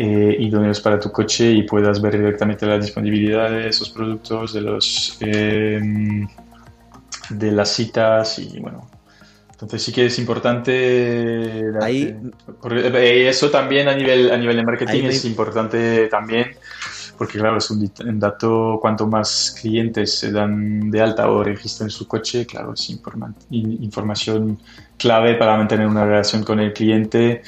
S3: eh, idóneos para tu coche y puedas ver directamente la disponibilidad de esos productos, de los eh, de las citas y bueno. Entonces sí que es importante darte,
S2: Ahí,
S3: porque eso también a nivel a nivel de marketing
S2: Ahí me-
S3: es importante también porque claro es un, dato cuanto más clientes se dan de alta o registran su coche claro es informa- in- información clave para mantener una relación con el cliente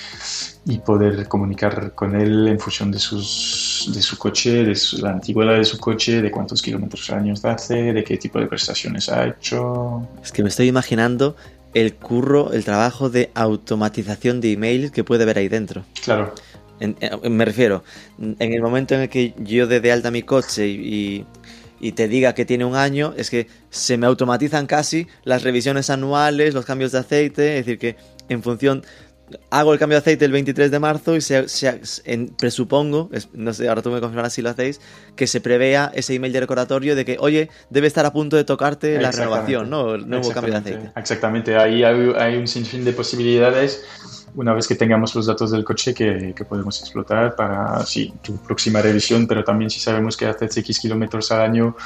S3: y poder comunicar con él en función de, sus, de su coche, de su- la antigüedad de su coche, de cuántos kilómetros al año hace, de qué tipo de prestaciones ha hecho.
S2: Es que me estoy imaginando el curro, el trabajo de automatización de emails que puede haber ahí dentro.
S3: Claro,
S2: En- en- me refiero, en el momento en el que yo dé de alta mi coche y, y te diga que tiene un año, es que se me automatizan casi las revisiones anuales, los cambios de aceite, es decir, que en función hago el cambio de aceite el 23 de marzo y se, presupongo, no sé, ahora tú me confirmarás si lo hacéis, que se prevea ese email de recordatorio de que, oye, debe estar a punto de tocarte la renovación, ¿no? El nuevo cambio de aceite.
S3: Exactamente, ahí hay, un sinfín de posibilidades una vez que tengamos los datos del coche que, podemos explotar para, sí, tu próxima revisión, pero también si sabemos que haces X kilómetros al año,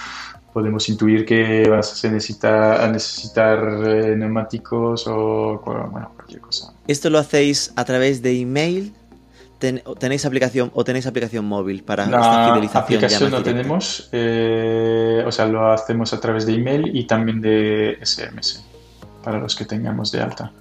S3: podemos intuir que vas a necesitar, a necesitar eh, neumáticos o bueno, cualquier cosa.
S2: ¿Esto lo hacéis a través de email? ¿Tenéis aplicación o tenéis aplicación móvil para esta fidelización?
S3: aplicación no tenemos, eh, o sea, lo hacemos a través de email y también de SMS para los que tengamos de alta.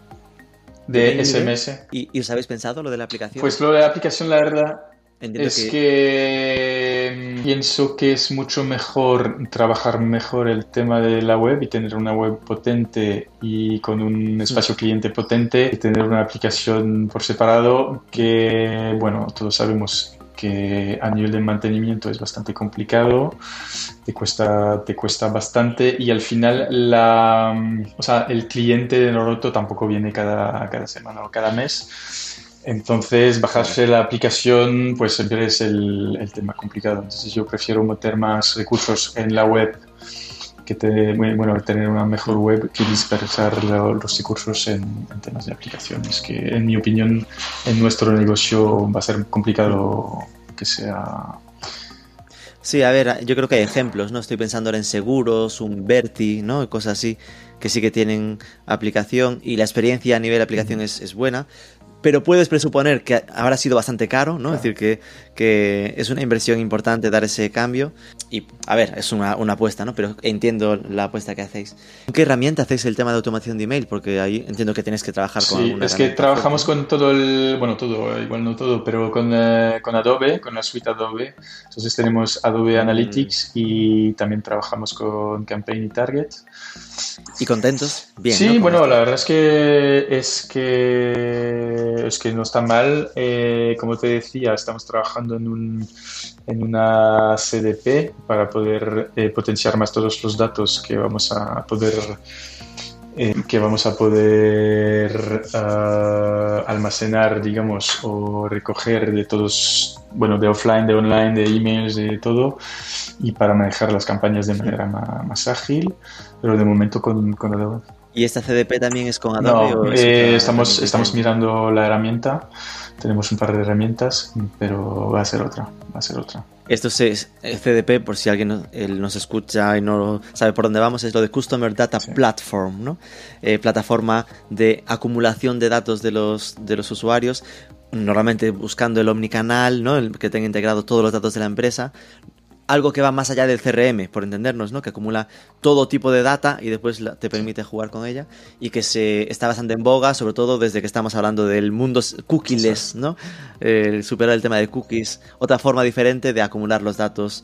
S3: De SMS.
S2: ¿Y, ¿Y, os habéis pensado lo de la aplicación?
S3: Pues lo de la aplicación, la verdad, es que... pienso que es mucho mejor trabajar mejor el tema de la web y tener una web potente y con un espacio cliente potente y tener una aplicación por separado que, bueno, todos sabemos que a nivel de mantenimiento es bastante complicado, te cuesta, te cuesta bastante y al final la, o sea, el cliente de Noroto tampoco viene cada, cada semana o cada mes entonces, bajarse la aplicación, pues siempre es el, tema complicado. Entonces, yo prefiero meter más recursos en la web que bueno, tener una mejor web que dispersar los recursos en, temas de aplicaciones, que en mi opinión en nuestro negocio va a ser complicado que sea...
S2: Sí, a ver, yo creo que hay ejemplos, ¿no? Estoy pensando ahora en seguros, un Berti, ¿no? Cosas así que sí que tienen aplicación y la experiencia a nivel de aplicación es, es buena pero puedes presuponer que habrá sido bastante caro, ¿no? Es decir, que, que, es una inversión importante dar ese cambio. Y, a ver, es una, una, apuesta, ¿no? Pero entiendo la apuesta que hacéis. ¿Con qué herramienta hacéis el tema de automación de email? Porque ahí entiendo que tenéis que trabajar con
S3: sí, es que trabajamos con todo el... Bueno, todo, igual no todo, pero con, eh, con Adobe, con la suite Adobe. Entonces tenemos Adobe Analytics mm. y también trabajamos con Campaign y Target.
S2: ¿Y contentos?
S3: Bien. Sí, bueno, la verdad es que es que es que no está mal. Eh, como te decía, estamos trabajando en un en una CDP para poder eh, potenciar más todos los datos que vamos a poder eh, que vamos a poder ah, almacenar, digamos, o recoger de todos, bueno, de offline, de online, de emails, de todo, y para manejar las campañas de manera más, ágil, pero de momento con, con Adobe.
S2: ¿Y esta CDP también es con Adobe?
S3: No, eh, estamos, estamos mirando la herramienta, tenemos un par de herramientas, pero va a ser otra, va a ser otra.
S2: Esto es CDP, por si alguien nos escucha y no sabe por dónde vamos, es lo de Customer Data Platform, ¿no? Eh, plataforma de acumulación de datos de los, de los usuarios, normalmente buscando el omnicanal, ¿no? El que tenga integrado todos los datos de la empresa, algo que va más allá del CRM, por entendernos, ¿no? Que acumula todo tipo de data y después te permite jugar con ella y que se está bastante en boga, sobre todo desde que estamos hablando del mundo cookieless, ¿no? superar el tema de cookies, otra forma diferente de acumular los datos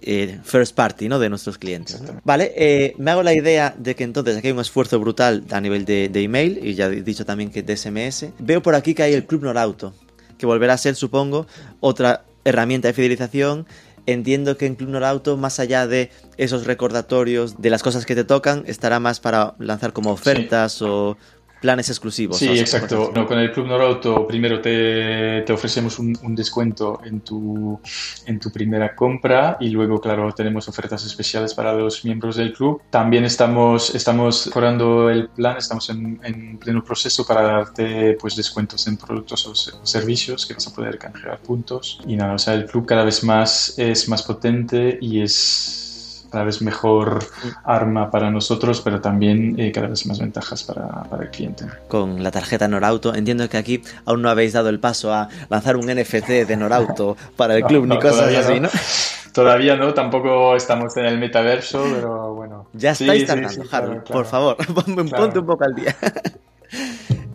S2: eh, first party, ¿no? De nuestros clientes. Vale, eh, me hago la idea de que entonces aquí hay un esfuerzo brutal a nivel de, de, email y ya he dicho también que de SMS. Veo por aquí que hay el Club Norauto, que volverá a ser, supongo, otra herramienta de fidelización entiendo que en Club Norauto, más allá de esos recordatorios de las cosas que te tocan, estará más para lanzar como ofertas o planes exclusivos.
S3: Sí, exacto. No, con el Club Norauto primero te, te ofrecemos un, un, descuento en tu, en tu primera compra y luego, claro, tenemos ofertas especiales para los miembros del club. También estamos, estamos mejorando el plan, estamos en, en pleno proceso para darte pues, descuentos en productos o servicios que vas a poder canjear puntos. Y nada, o sea, el club cada vez más es más potente y es cada vez mejor arma para nosotros, pero también eh, cada vez más ventajas para, para, el cliente.
S2: Con la tarjeta Norauto, entiendo que aquí aún no habéis dado el paso a lanzar un NFC de Norauto para el club ni cosas así, ¿no?
S3: Todavía no, tampoco estamos en el metaverso, pero bueno.
S2: Ya estáis tardando, Harold, por favor, ponte un poco al día.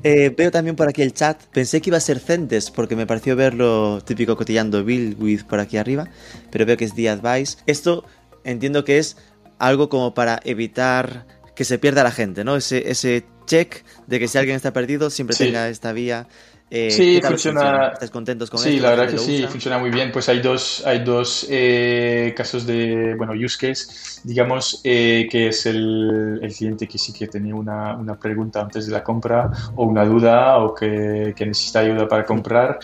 S2: Eh, veo también por aquí el chat. Pensé que iba a ser Centes porque me pareció verlo típico cotillando Bill with por aquí arriba, pero veo que es The Advice. Esto entiendo que es algo como para evitar que se pierda la gente, ¿no? Ese, ese check de que si alguien está perdido siempre tenga esta vía Eh,
S3: sí, funciona.
S2: ¿Estás contentos con
S3: Sí,
S2: esto?
S3: la verdad que
S2: ¿La
S3: sí,
S2: usa?
S3: funciona muy bien. Pues hay dos, hay dos eh, casos de, bueno, use case, digamos, eh, que es el, el cliente que sí que tenía una, una pregunta antes de la compra o una duda o que, que necesita ayuda para comprar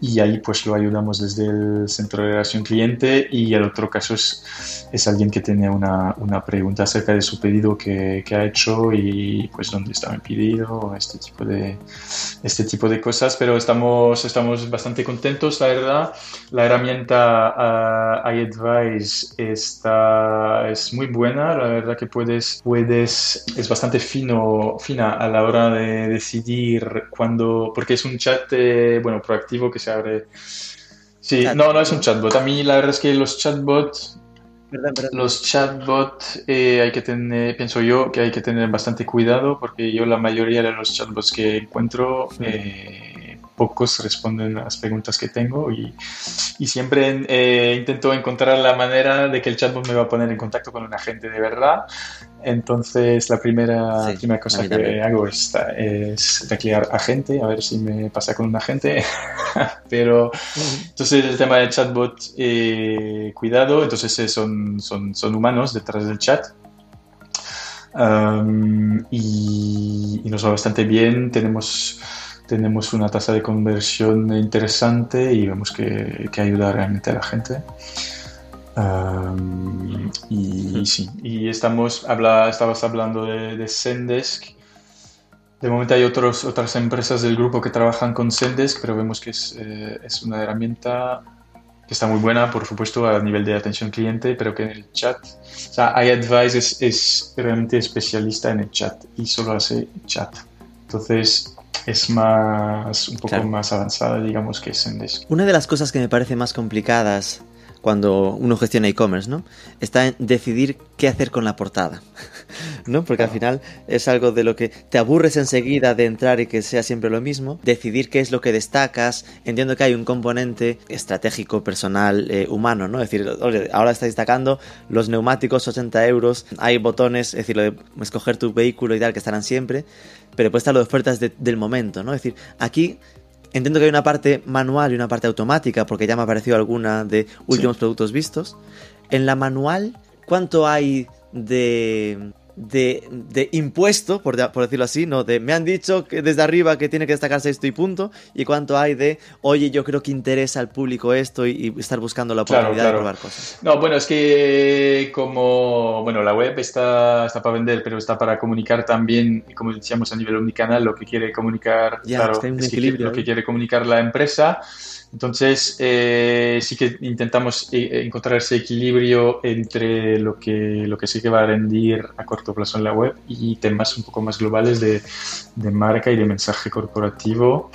S3: y ahí pues lo ayudamos desde el centro de relación cliente y el otro caso es, es alguien que tiene una, una pregunta acerca de su pedido que, que ha hecho y pues dónde está mi pedido, este tipo de, este tipo de cosas, pero estamos, estamos bastante contentos, la verdad. La herramienta uh, iAdvise está, es muy buena, la verdad que puedes, puedes, es bastante fino, fina a la hora de decidir cuándo, porque es un chat, eh, bueno, proactivo que se abre. Sí, no, no es un chatbot. A mí la verdad es que los chatbots
S2: Perdón, perdón.
S3: los chatbots eh, hay que tener, pienso yo, que hay que tener bastante cuidado porque yo la mayoría de los chatbots que encuentro, eh, pocos responden las preguntas que tengo y, y siempre eh, intento encontrar la manera de que el chatbot me va a poner en contacto con un agente de verdad. Entonces la primera,
S2: Sí,
S3: primera cosa que
S2: también.
S3: hago es, es teclear agente, a ver si me pasa con un agente. Pero entonces el tema del chatbot, eh, cuidado, entonces eh, son, son, son humanos detrás del chat. Um, y, y nos va bastante bien, tenemos, tenemos una tasa de conversión interesante y vemos que, que ayuda realmente a la gente. Um, y, sí, y estamos, habla, estabas hablando de, de Zendesk. De momento hay otros, otras empresas del grupo que trabajan con Zendesk, pero vemos que es, eh, es una herramienta que está muy buena, por supuesto, a nivel de atención cliente, pero que en el chat, o sea, iAdvise es, es realmente especialista en el chat y solo hace chat. Entonces es más, un poco
S2: Claro.
S3: más avanzada, digamos, que Zendesk.
S2: Una de las cosas que me parece más complicadas cuando uno gestiona e-commerce, ¿no? Está en decidir qué hacer con la portada, ¿no? Porque al final es algo de lo que te aburres enseguida de entrar y que sea siempre lo mismo. Decidir qué es lo que destacas. Entiendo que hay un componente estratégico, personal, eh, humano, ¿no? Es decir, oye, ahora está destacando los neumáticos 80 euros, hay botones, es decir, lo de escoger tu vehículo y tal, que estarán siempre, pero después está lo de ofertas de- del momento, ¿no? Es decir, aquí Entiendo que hay una parte manual y una parte automática, porque ya me ha aparecido alguna de últimos productos vistos. En la manual, ¿cuánto hay de, de, de impuesto, por, de- por decirlo así? ¿no? De me han dicho que desde arriba que tiene que destacarse esto y punto. ¿Y cuánto hay de, oye, yo creo que interesa al público esto y, y estar buscando la oportunidad
S3: claro.
S2: de probar cosas?
S3: No, bueno, es que como, bueno, la web está, está para vender, pero está para comunicar también, como decíamos a nivel omnicanal, lo que quiere comunicar,
S2: Ya,
S3: claro,
S2: es que
S3: lo que quiere comunicar la empresa. Entonces, eh, sí que intentamos eh, encontrar ese equilibrio entre lo que, lo que sí que va a rendir a corto plazo en la web y temas un poco más globales de, de marca y de mensaje corporativo.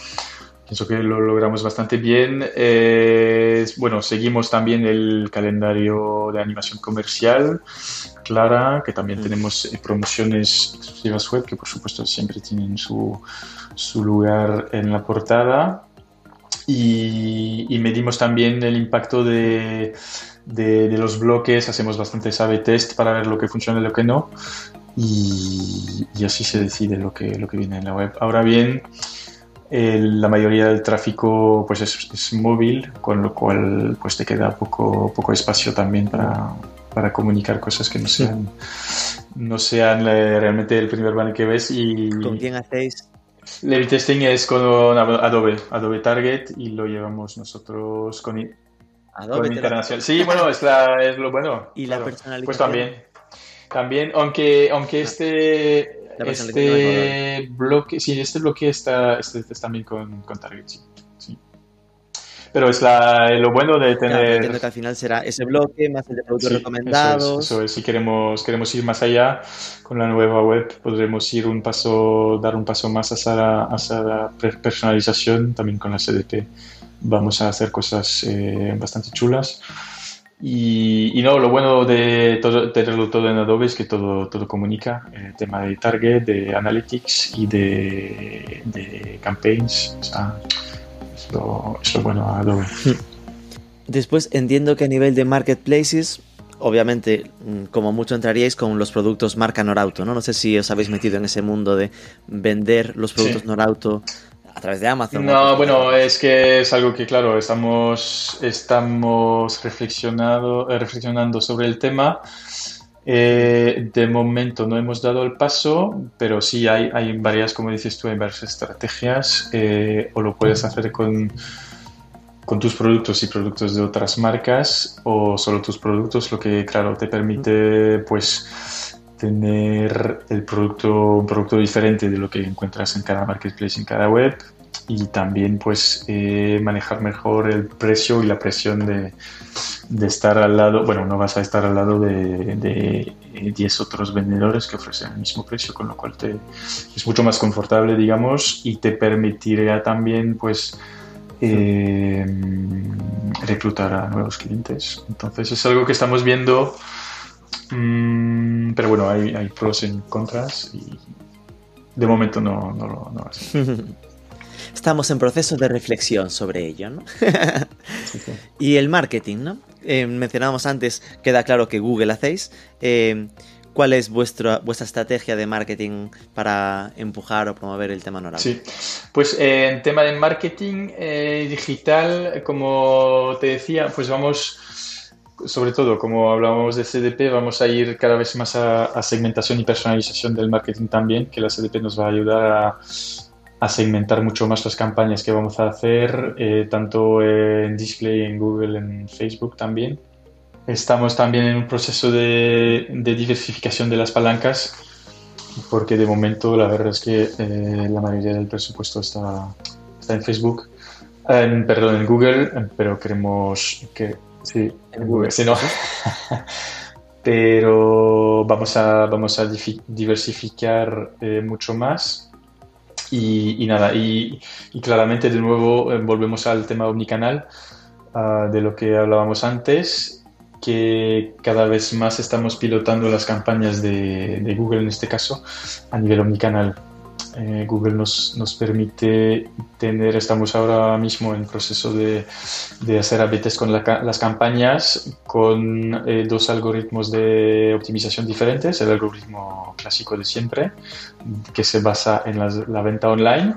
S3: Pienso que lo logramos bastante bien. Eh, bueno, seguimos también el calendario de animación comercial, Clara, que también
S2: Mm.
S3: tenemos eh, promociones exclusivas web, que por supuesto siempre tienen su, su lugar en la portada. Y, y medimos también el impacto de, de, de los bloques, hacemos bastante sabe test para ver lo que funciona y lo que no. Y, y así se decide lo que, lo que viene en la web. Ahora bien, el- la mayoría del tráfico pues es, es móvil, con lo cual pues te queda poco, poco espacio también para, para comunicar cosas que no sean, no sean eh, realmente el primer banner que ves. Y
S2: ¿Con quién hacéis?
S3: El testing es con Adobe, Adobe Target y lo llevamos nosotros con,
S2: Adobe
S3: con internacional. Sí, bueno, es, la, es lo bueno.
S2: ¿Y la personalización?
S3: Pues también. También, aunque, aunque este,
S2: La personalización
S3: este bloque, sí, este bloque está, este, es también con, con Target, sí. sí. Pero es la, lo bueno de
S2: Claro,
S3: tener...
S2: entiendo que al final será ese bloque más el de productos
S3: Sí,
S2: recomendados.
S3: Eso es, eso es. Si queremos, queremos ir más allá con la nueva web, podremos ir un paso, dar un paso más hacia la, hacia la per- personalización, también con la CDP. Vamos a hacer cosas eh, bastante chulas. Y, y no, lo bueno de todo, tenerlo todo en Adobe es que todo, todo comunica, el tema de target, de analytics y de, de campaigns. O sea, es lo, es bueno a Adobe.
S2: Después entiendo que a nivel de marketplaces, obviamente, mm, como mucho entraríais con los productos marca Norauto, ¿no? No sé si os habéis metido en ese mundo de vender los productos
S3: Sí.
S2: Norauto través de Amazon.
S3: No, bueno, es que es algo que, claro, estamos, estamos reflexionado, eh, reflexionando sobre el tema. Eh, de momento no hemos dado el paso, pero sí hay, hay varias, como dices tú, hay varias estrategias. Eh, o lo puedes hacer con, con tus productos y productos de otras marcas o solo tus productos, lo que, claro, te permite, pues tener el producto, un producto diferente de lo que encuentras en cada marketplace, en cada web y también pues eh, manejar mejor el precio y la presión de, de, estar al lado, bueno, no vas a estar al lado de, de 10 otros vendedores que ofrecen el mismo precio, con lo cual te, es mucho más confortable, digamos, y te permitirá también pues eh, reclutar a nuevos clientes. Entonces es algo que estamos viendo Mm, pero bueno, hay, hay, pros y contras y de momento no, no lo no
S2: Estamos en proceso de reflexión sobre ello, ¿no? Y el marketing, ¿no? Eh, mencionábamos antes, queda claro que Google hacéis. Eh, ¿Cuál es vuestra, vuestra estrategia de marketing para empujar o promover el tema Norable?
S3: Sí, pues eh, en tema de marketing digital, como te decía, pues vamos sobre todo, como hablábamos de CDP, vamos a ir cada vez más a, segmentación y personalización del marketing también, que la CDP nos va a ayudar a, segmentar mucho más las campañas que vamos a hacer, eh, tanto en display, en Google, en Facebook también. Estamos también en un proceso de, diversificación de las palancas, porque de momento la verdad es que eh, la mayoría del presupuesto está, está en Facebook, perdón, en Google, pero queremos que Sí, en Google, sí, no. Pero vamos a, vamos a diversificar eh, mucho más. Y, nada, y, claramente de nuevo eh, volvemos al tema omnicanal, uh, de lo que hablábamos antes, que cada vez más estamos pilotando las campañas de, de Google en este caso a nivel omnicanal. Eh, Google nos, nos, permite tener, estamos ahora mismo en proceso de, de hacer abetes con las campañas con eh, dos algoritmos de optimización diferentes. El algoritmo clásico de siempre, que se basa en la, venta online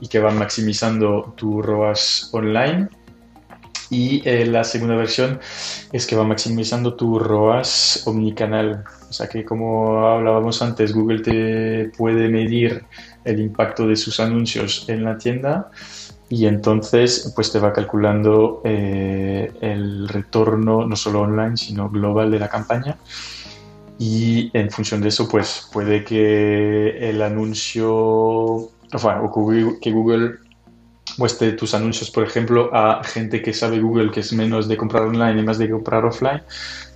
S3: y que va maximizando tu ROAS online. Y eh, la segunda versión es que va maximizando tu ROAS omnicanal. O sea que como hablábamos antes, Google te puede medir el impacto de sus anuncios en la tienda y entonces pues te va calculando eh, el retorno no solo online sino global de la campaña. Y en función de eso pues puede que el anuncio o, que Google muestre tus anuncios por ejemplo a gente que sabe Google que es menos de comprar online y más de comprar offline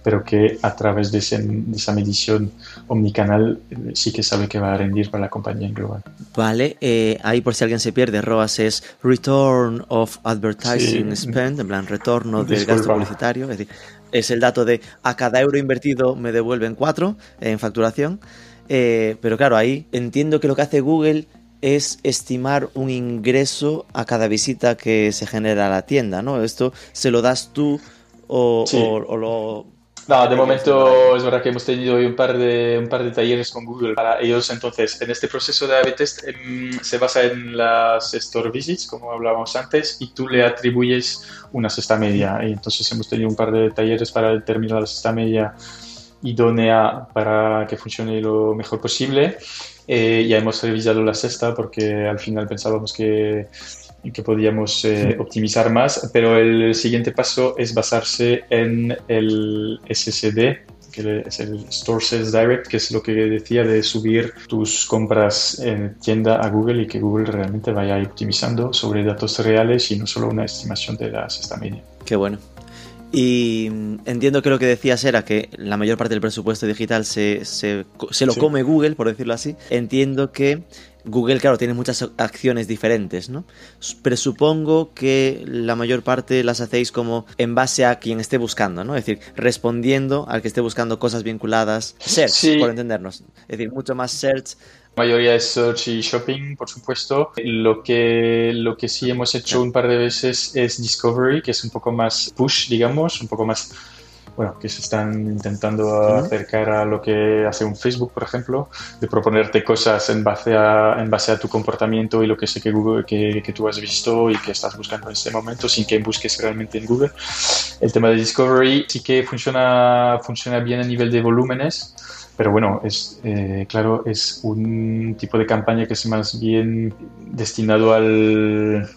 S3: pero que a través de, esa medición omnicanal eh, sí que sabe que va a rendir para la compañía en global.
S2: Vale, eh, ahí por si alguien se pierde, ROAS es Return of Advertising Spend, en plan retorno del gasto publicitario, es decir, es el dato de a cada euro invertido me devuelven cuatro en facturación, eh, pero claro, ahí entiendo que lo que hace Google es estimar un ingreso a cada visita que se genera a la tienda, ¿no? Esto se lo das tú o, o lo
S3: no, de momento es verdad que hemos tenido hoy un par de un par de talleres con Google para ellos. Entonces, en este proceso de A/B test em, se basa en las store visits, como hablábamos antes, y tú le atribuyes una cesta media. Y entonces hemos tenido un par de talleres para determinar la cesta media idónea para que funcione lo mejor posible. Eh, ya hemos revisado la cesta porque al final pensábamos que que podíamos eh, optimizar más, pero el siguiente paso es basarse en el SSD, que es el Store Sales Direct, que es lo que decía de subir tus compras en tienda a Google y que Google realmente vaya optimizando sobre datos reales y no solo una estimación de la cesta media.
S2: Qué bueno. Y entiendo que lo que decías era que la mayor parte del presupuesto digital se, se, se lo come Google, por decirlo así. Entiendo que Google, claro, tiene muchas acciones diferentes, ¿no? Presupongo que la mayor parte las hacéis como en base a quien esté buscando, ¿no? Es decir, respondiendo al que esté buscando cosas vinculadas. Search, por entendernos. Es decir, mucho más search.
S3: La mayoría es search y shopping, por supuesto. Lo que, lo que sí hemos hecho un par de veces es discovery, que es un poco más push, digamos, un poco más bueno, que se están intentando acercar a lo que hace un Facebook, por ejemplo, de proponerte cosas en base a, en base a tu comportamiento y lo que sé que, Google, que, que tú has visto y que estás buscando en este momento sin que busques realmente en Google. El tema de Discovery sí que funciona, funciona bien a nivel de volúmenes pero bueno, es eh, claro, es un tipo de campaña que es más bien destinado al,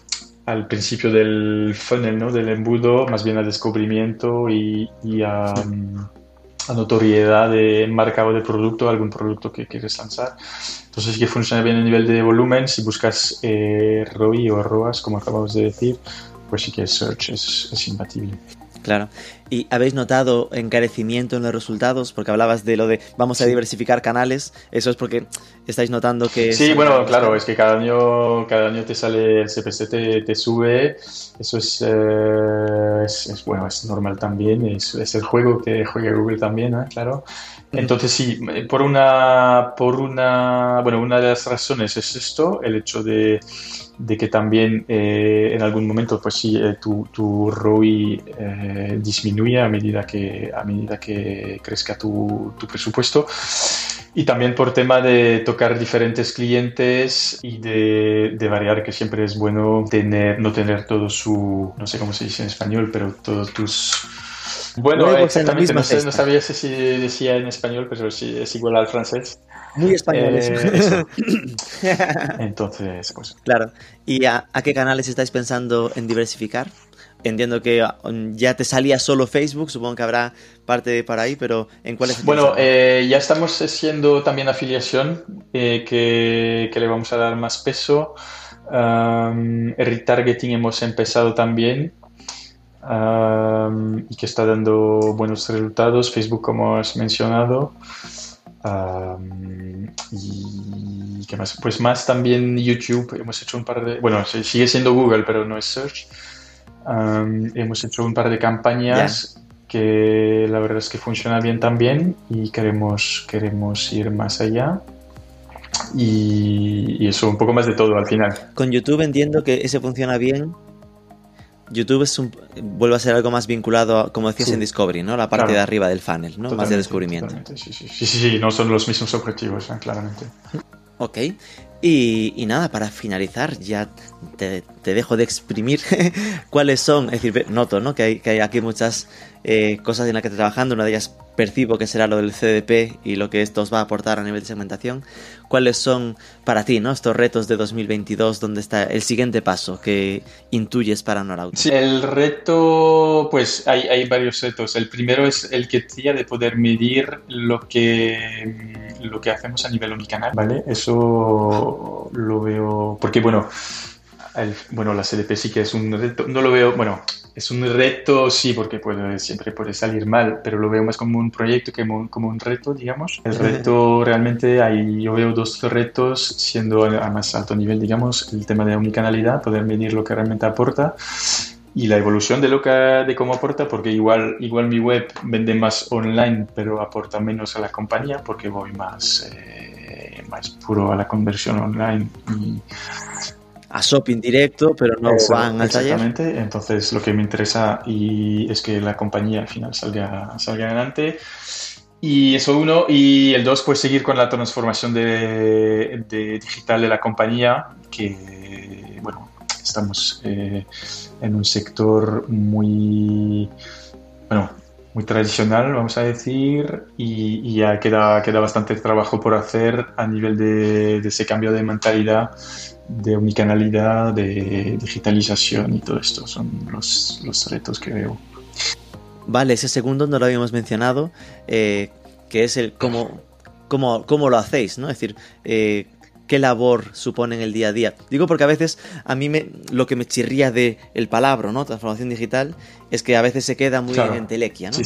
S3: al principio del funnel, ¿no? Del embudo, más bien al descubrimiento y, a, a, notoriedad de marca de producto, algún producto que quieres lanzar. Entonces sí que funciona bien a nivel de volumen. Si buscas eh, ROI o ROAS, como acabamos de decir, pues sí que Search es, es imbatible.
S2: Claro. ¿Y habéis notado encarecimiento en los resultados? Porque hablabas de lo de vamos a diversificar canales. Eso es porque estáis notando que...
S3: Sí, bueno, claro, es que cada año, cada año te sale el CPC, te, te sube. Eso es, eh, es, bueno, es normal también. Es, es, el juego que juega Google también, ¿eh? claro. Entonces sí, por una, por una, bueno, una de las razones es esto, el hecho de de que también eh, en algún momento pues sí eh, tu, tu, ROI eh, disminuye a medida que a medida que crezca tu, tu, presupuesto y también por tema de tocar diferentes clientes y de, de, variar que siempre es bueno tener no tener todo su no sé cómo se dice en español pero todos tus bueno, exactamente, no, sé, no, sabía si decía en español, pero sí es igual al francés.
S2: Muy español. Eh,
S3: Entonces, pues.
S2: Claro. ¿Y a, qué canales estáis pensando en diversificar? Entiendo que ah, ya te salía solo Facebook, supongo que habrá parte para ahí, pero ¿en cuáles?
S3: Bueno, eh, ya estamos haciendo también afiliación, eh, que, que, le vamos a dar más peso. Um, retargeting hemos empezado también y que está dando buenos resultados. Facebook, como has mencionado. Y qué más? Pues más también YouTube. Hemos hecho un par de. Bueno, sigue siendo Google, pero no es Search. hemos hecho un par de campañas que la verdad es que funciona bien también y queremos, queremos ir más allá. Y, y, eso, un poco más de todo al final.
S2: Con YouTube entiendo que ese funciona bien YouTube es un, vuelve a ser algo más vinculado, como decías en Discovery, ¿no? La parte de arriba del funnel, ¿no? más de descubrimiento.
S3: Sí sí, sí, sí, no son los mismos objetivos, ¿eh? claramente.
S2: Ok. Y, nada, para finalizar, ya te, dejo de exprimir cuáles son. Es decir, noto ¿no? que, hay, que hay aquí muchas eh, cosas en las que estoy trabajando. Una de ellas percibo que será lo del CDP y lo que esto os va a aportar a nivel de segmentación. ¿Cuáles son para ti ¿no? estos retos de 2022? ¿Dónde está el siguiente paso que intuyes para Norauto?
S3: Sí, el reto, pues hay, hay varios retos. El primero es el que tía de poder medir lo que, lo que hacemos a nivel omnicanal, ¿vale? Eso lo veo, porque bueno, bueno, la CDP sí que es un reto, no lo veo, bueno, es un reto, sí, porque puede, siempre puede salir mal, pero lo veo más como un proyecto que como, un reto, digamos. El reto realmente, hay, yo veo dos retos, siendo a más alto nivel, digamos, el tema de la unicanalidad, poder medir lo que realmente aporta y la evolución de lo que de cómo aporta porque igual igual mi web vende más online pero aporta menos a la compañía porque voy más eh, más puro a la conversión online y
S2: a shopping directo, pero no van al taller.
S3: Exactamente, entonces lo que me interesa y es que la compañía al final salga, salga adelante. Y eso uno, y el dos, pues seguir con la transformación de, digital de la compañía, que bueno, estamos eh, en un sector muy, bueno, muy tradicional, vamos a decir, y, ya queda, queda bastante trabajo por hacer a nivel de, de ese cambio de mentalidad de unicanalidad, de digitalización y todo esto son los, los retos que veo.
S2: Vale, ese segundo no lo habíamos mencionado, eh, que es el cómo, cómo, cómo, lo hacéis, ¿no? Es decir, eh, qué labor supone en el día a día. Digo porque a veces a mí me, lo que me chirría de el palabra, ¿no? Transformación digital, es que a veces se queda muy en telequia, ¿no?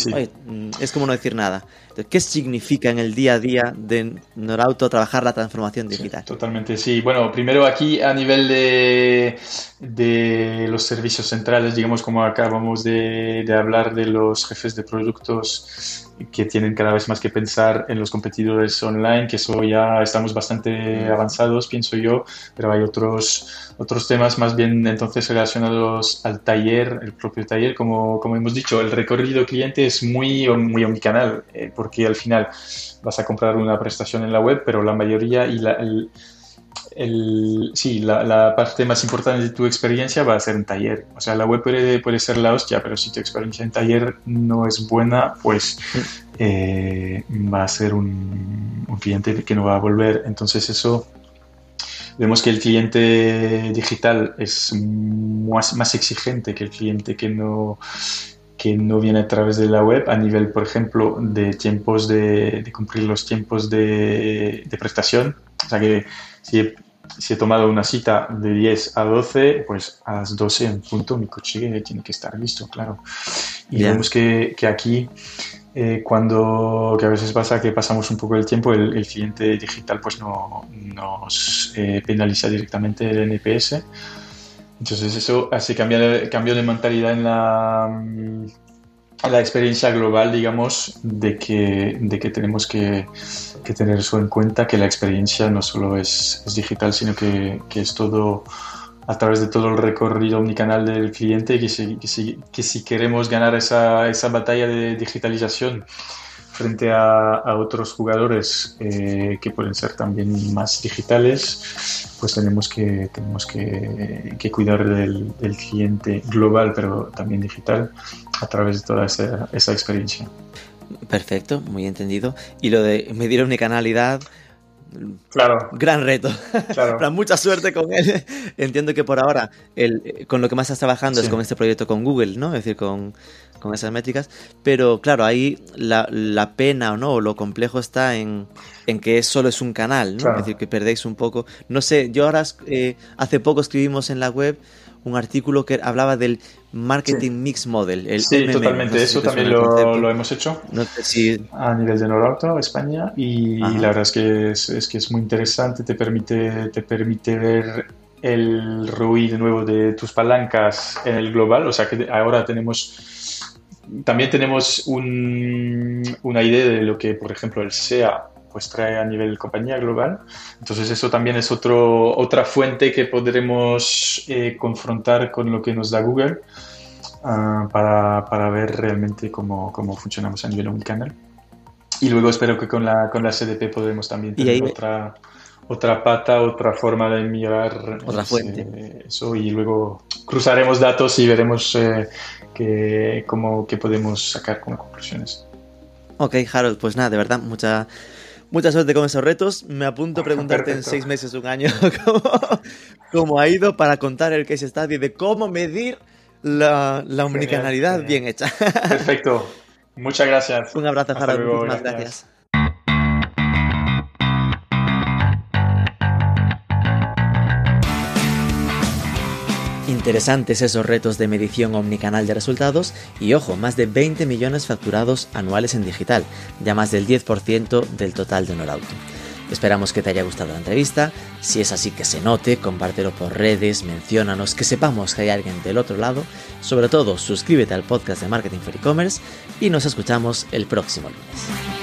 S2: Mm, es como no decir nada. ¿Qué significa en el día a día de Norauto trabajar la transformación digital?
S3: totalmente, sí. Bueno, primero aquí a nivel de, de los servicios centrales, digamos como acabamos de, de hablar de los jefes de productos que tienen cada vez más que pensar en los competidores online, que eso ya estamos bastante avanzados, pienso yo, pero hay otros, otros temas más bien entonces relacionados al taller, el propio taller, como, como hemos dicho, el recorrido cliente es muy, muy omnicanal, eh, porque al final vas a comprar una prestación en la web, pero la mayoría y la, el, el, sí, la, la, parte más importante de tu experiencia va a ser en taller. O sea, la web puede, puede ser la hostia, pero si tu experiencia en taller no es buena, pues eh, va a ser un, un, cliente que no va a volver. Entonces eso, vemos que el cliente digital es más, más exigente que el cliente que no que no viene a través de la web a nivel, por ejemplo, de tiempos de, de cumplir los tiempos de, de, prestación. O sea que si si he, tomado una cita de 10 a 12, pues a las 12 en punto mi coche tiene que estar listo, claro. Y yeah. vemos que, que aquí, eh, cuando, que a veces pasa que pasamos un poco el tiempo, el, el cliente digital pues no nos eh, penaliza directamente el NPS entonces eso hace cambiar, cambio de mentalidad en la, la experiencia global, digamos, de que, de que tenemos que, que, tener eso en cuenta, que la experiencia no solo es, digital, sino que, que, es todo a través de todo el recorrido omnicanal del cliente, que si, que si, si queremos ganar esa, esa batalla de digitalización, frente a, otros jugadores eh, que pueden ser también más digitales, pues tenemos que, tenemos que cuidar del, del, cliente global, pero también digital, a través de toda esa, esa experiencia.
S2: Perfecto, muy entendido. Y lo de medir omnicanalidad,
S3: Claro.
S2: Gran reto.
S3: Claro.
S2: Mucha suerte con él. Entiendo que por ahora el, con lo que más estás trabajando sí. es con este proyecto con Google, ¿no? Es decir, con, con esas métricas. Pero claro, ahí la, la, pena o no, lo complejo está en, en que solo es un canal, ¿no?
S3: Claro.
S2: Es decir, que perdéis un poco. No sé, yo ahora eh, hace poco escribimos en la web un artículo que hablaba del Marketing sí. Mix Model. El
S3: sí, totalmente. No sé Eso si también lo, lo, hemos hecho
S2: no sé si...
S3: a nivel de Norauto, España, y Ajá. la verdad es que es, es, que es muy interesante. Te permite, te permite ver el ROI de nuevo de tus palancas en el global. O sea que ahora tenemos también tenemos un, una idea de lo que, por ejemplo, el SEA pues trae a nivel compañía global. Entonces eso también es otro, otra fuente que podremos eh, confrontar con lo que nos da Google uh, para, para, ver realmente cómo, cómo, funcionamos a nivel omnicanal. Y luego espero que con la, con la CDP podremos también tener ahí... otra, otra pata, otra forma de mirar
S2: otra fuente.
S3: Eh, eso y luego cruzaremos datos y veremos eh, que, cómo, qué podemos sacar como conclusiones.
S2: Ok, Harold, pues nada, de verdad, mucha, Mucha suerte con esos retos. Me apunto a preguntarte
S3: Perfecto.
S2: en seis meses, un año, cómo, cómo, ha ido para contar el case study de cómo medir la, la omnicanalidad bien hecha.
S3: Perfecto. Muchas gracias.
S2: Un abrazo, Harold. Muchas gracias. gracias. Interesantes esos retos de medición omnicanal de resultados y ojo, más de 20 millones facturados anuales en digital, ya más del 10% del total de Norauto. Esperamos que te haya gustado la entrevista, si es así que se note, compártelo por redes, menciónanos, que sepamos que hay alguien del otro lado, sobre todo suscríbete al podcast de Marketing for E-Commerce y nos escuchamos el próximo lunes.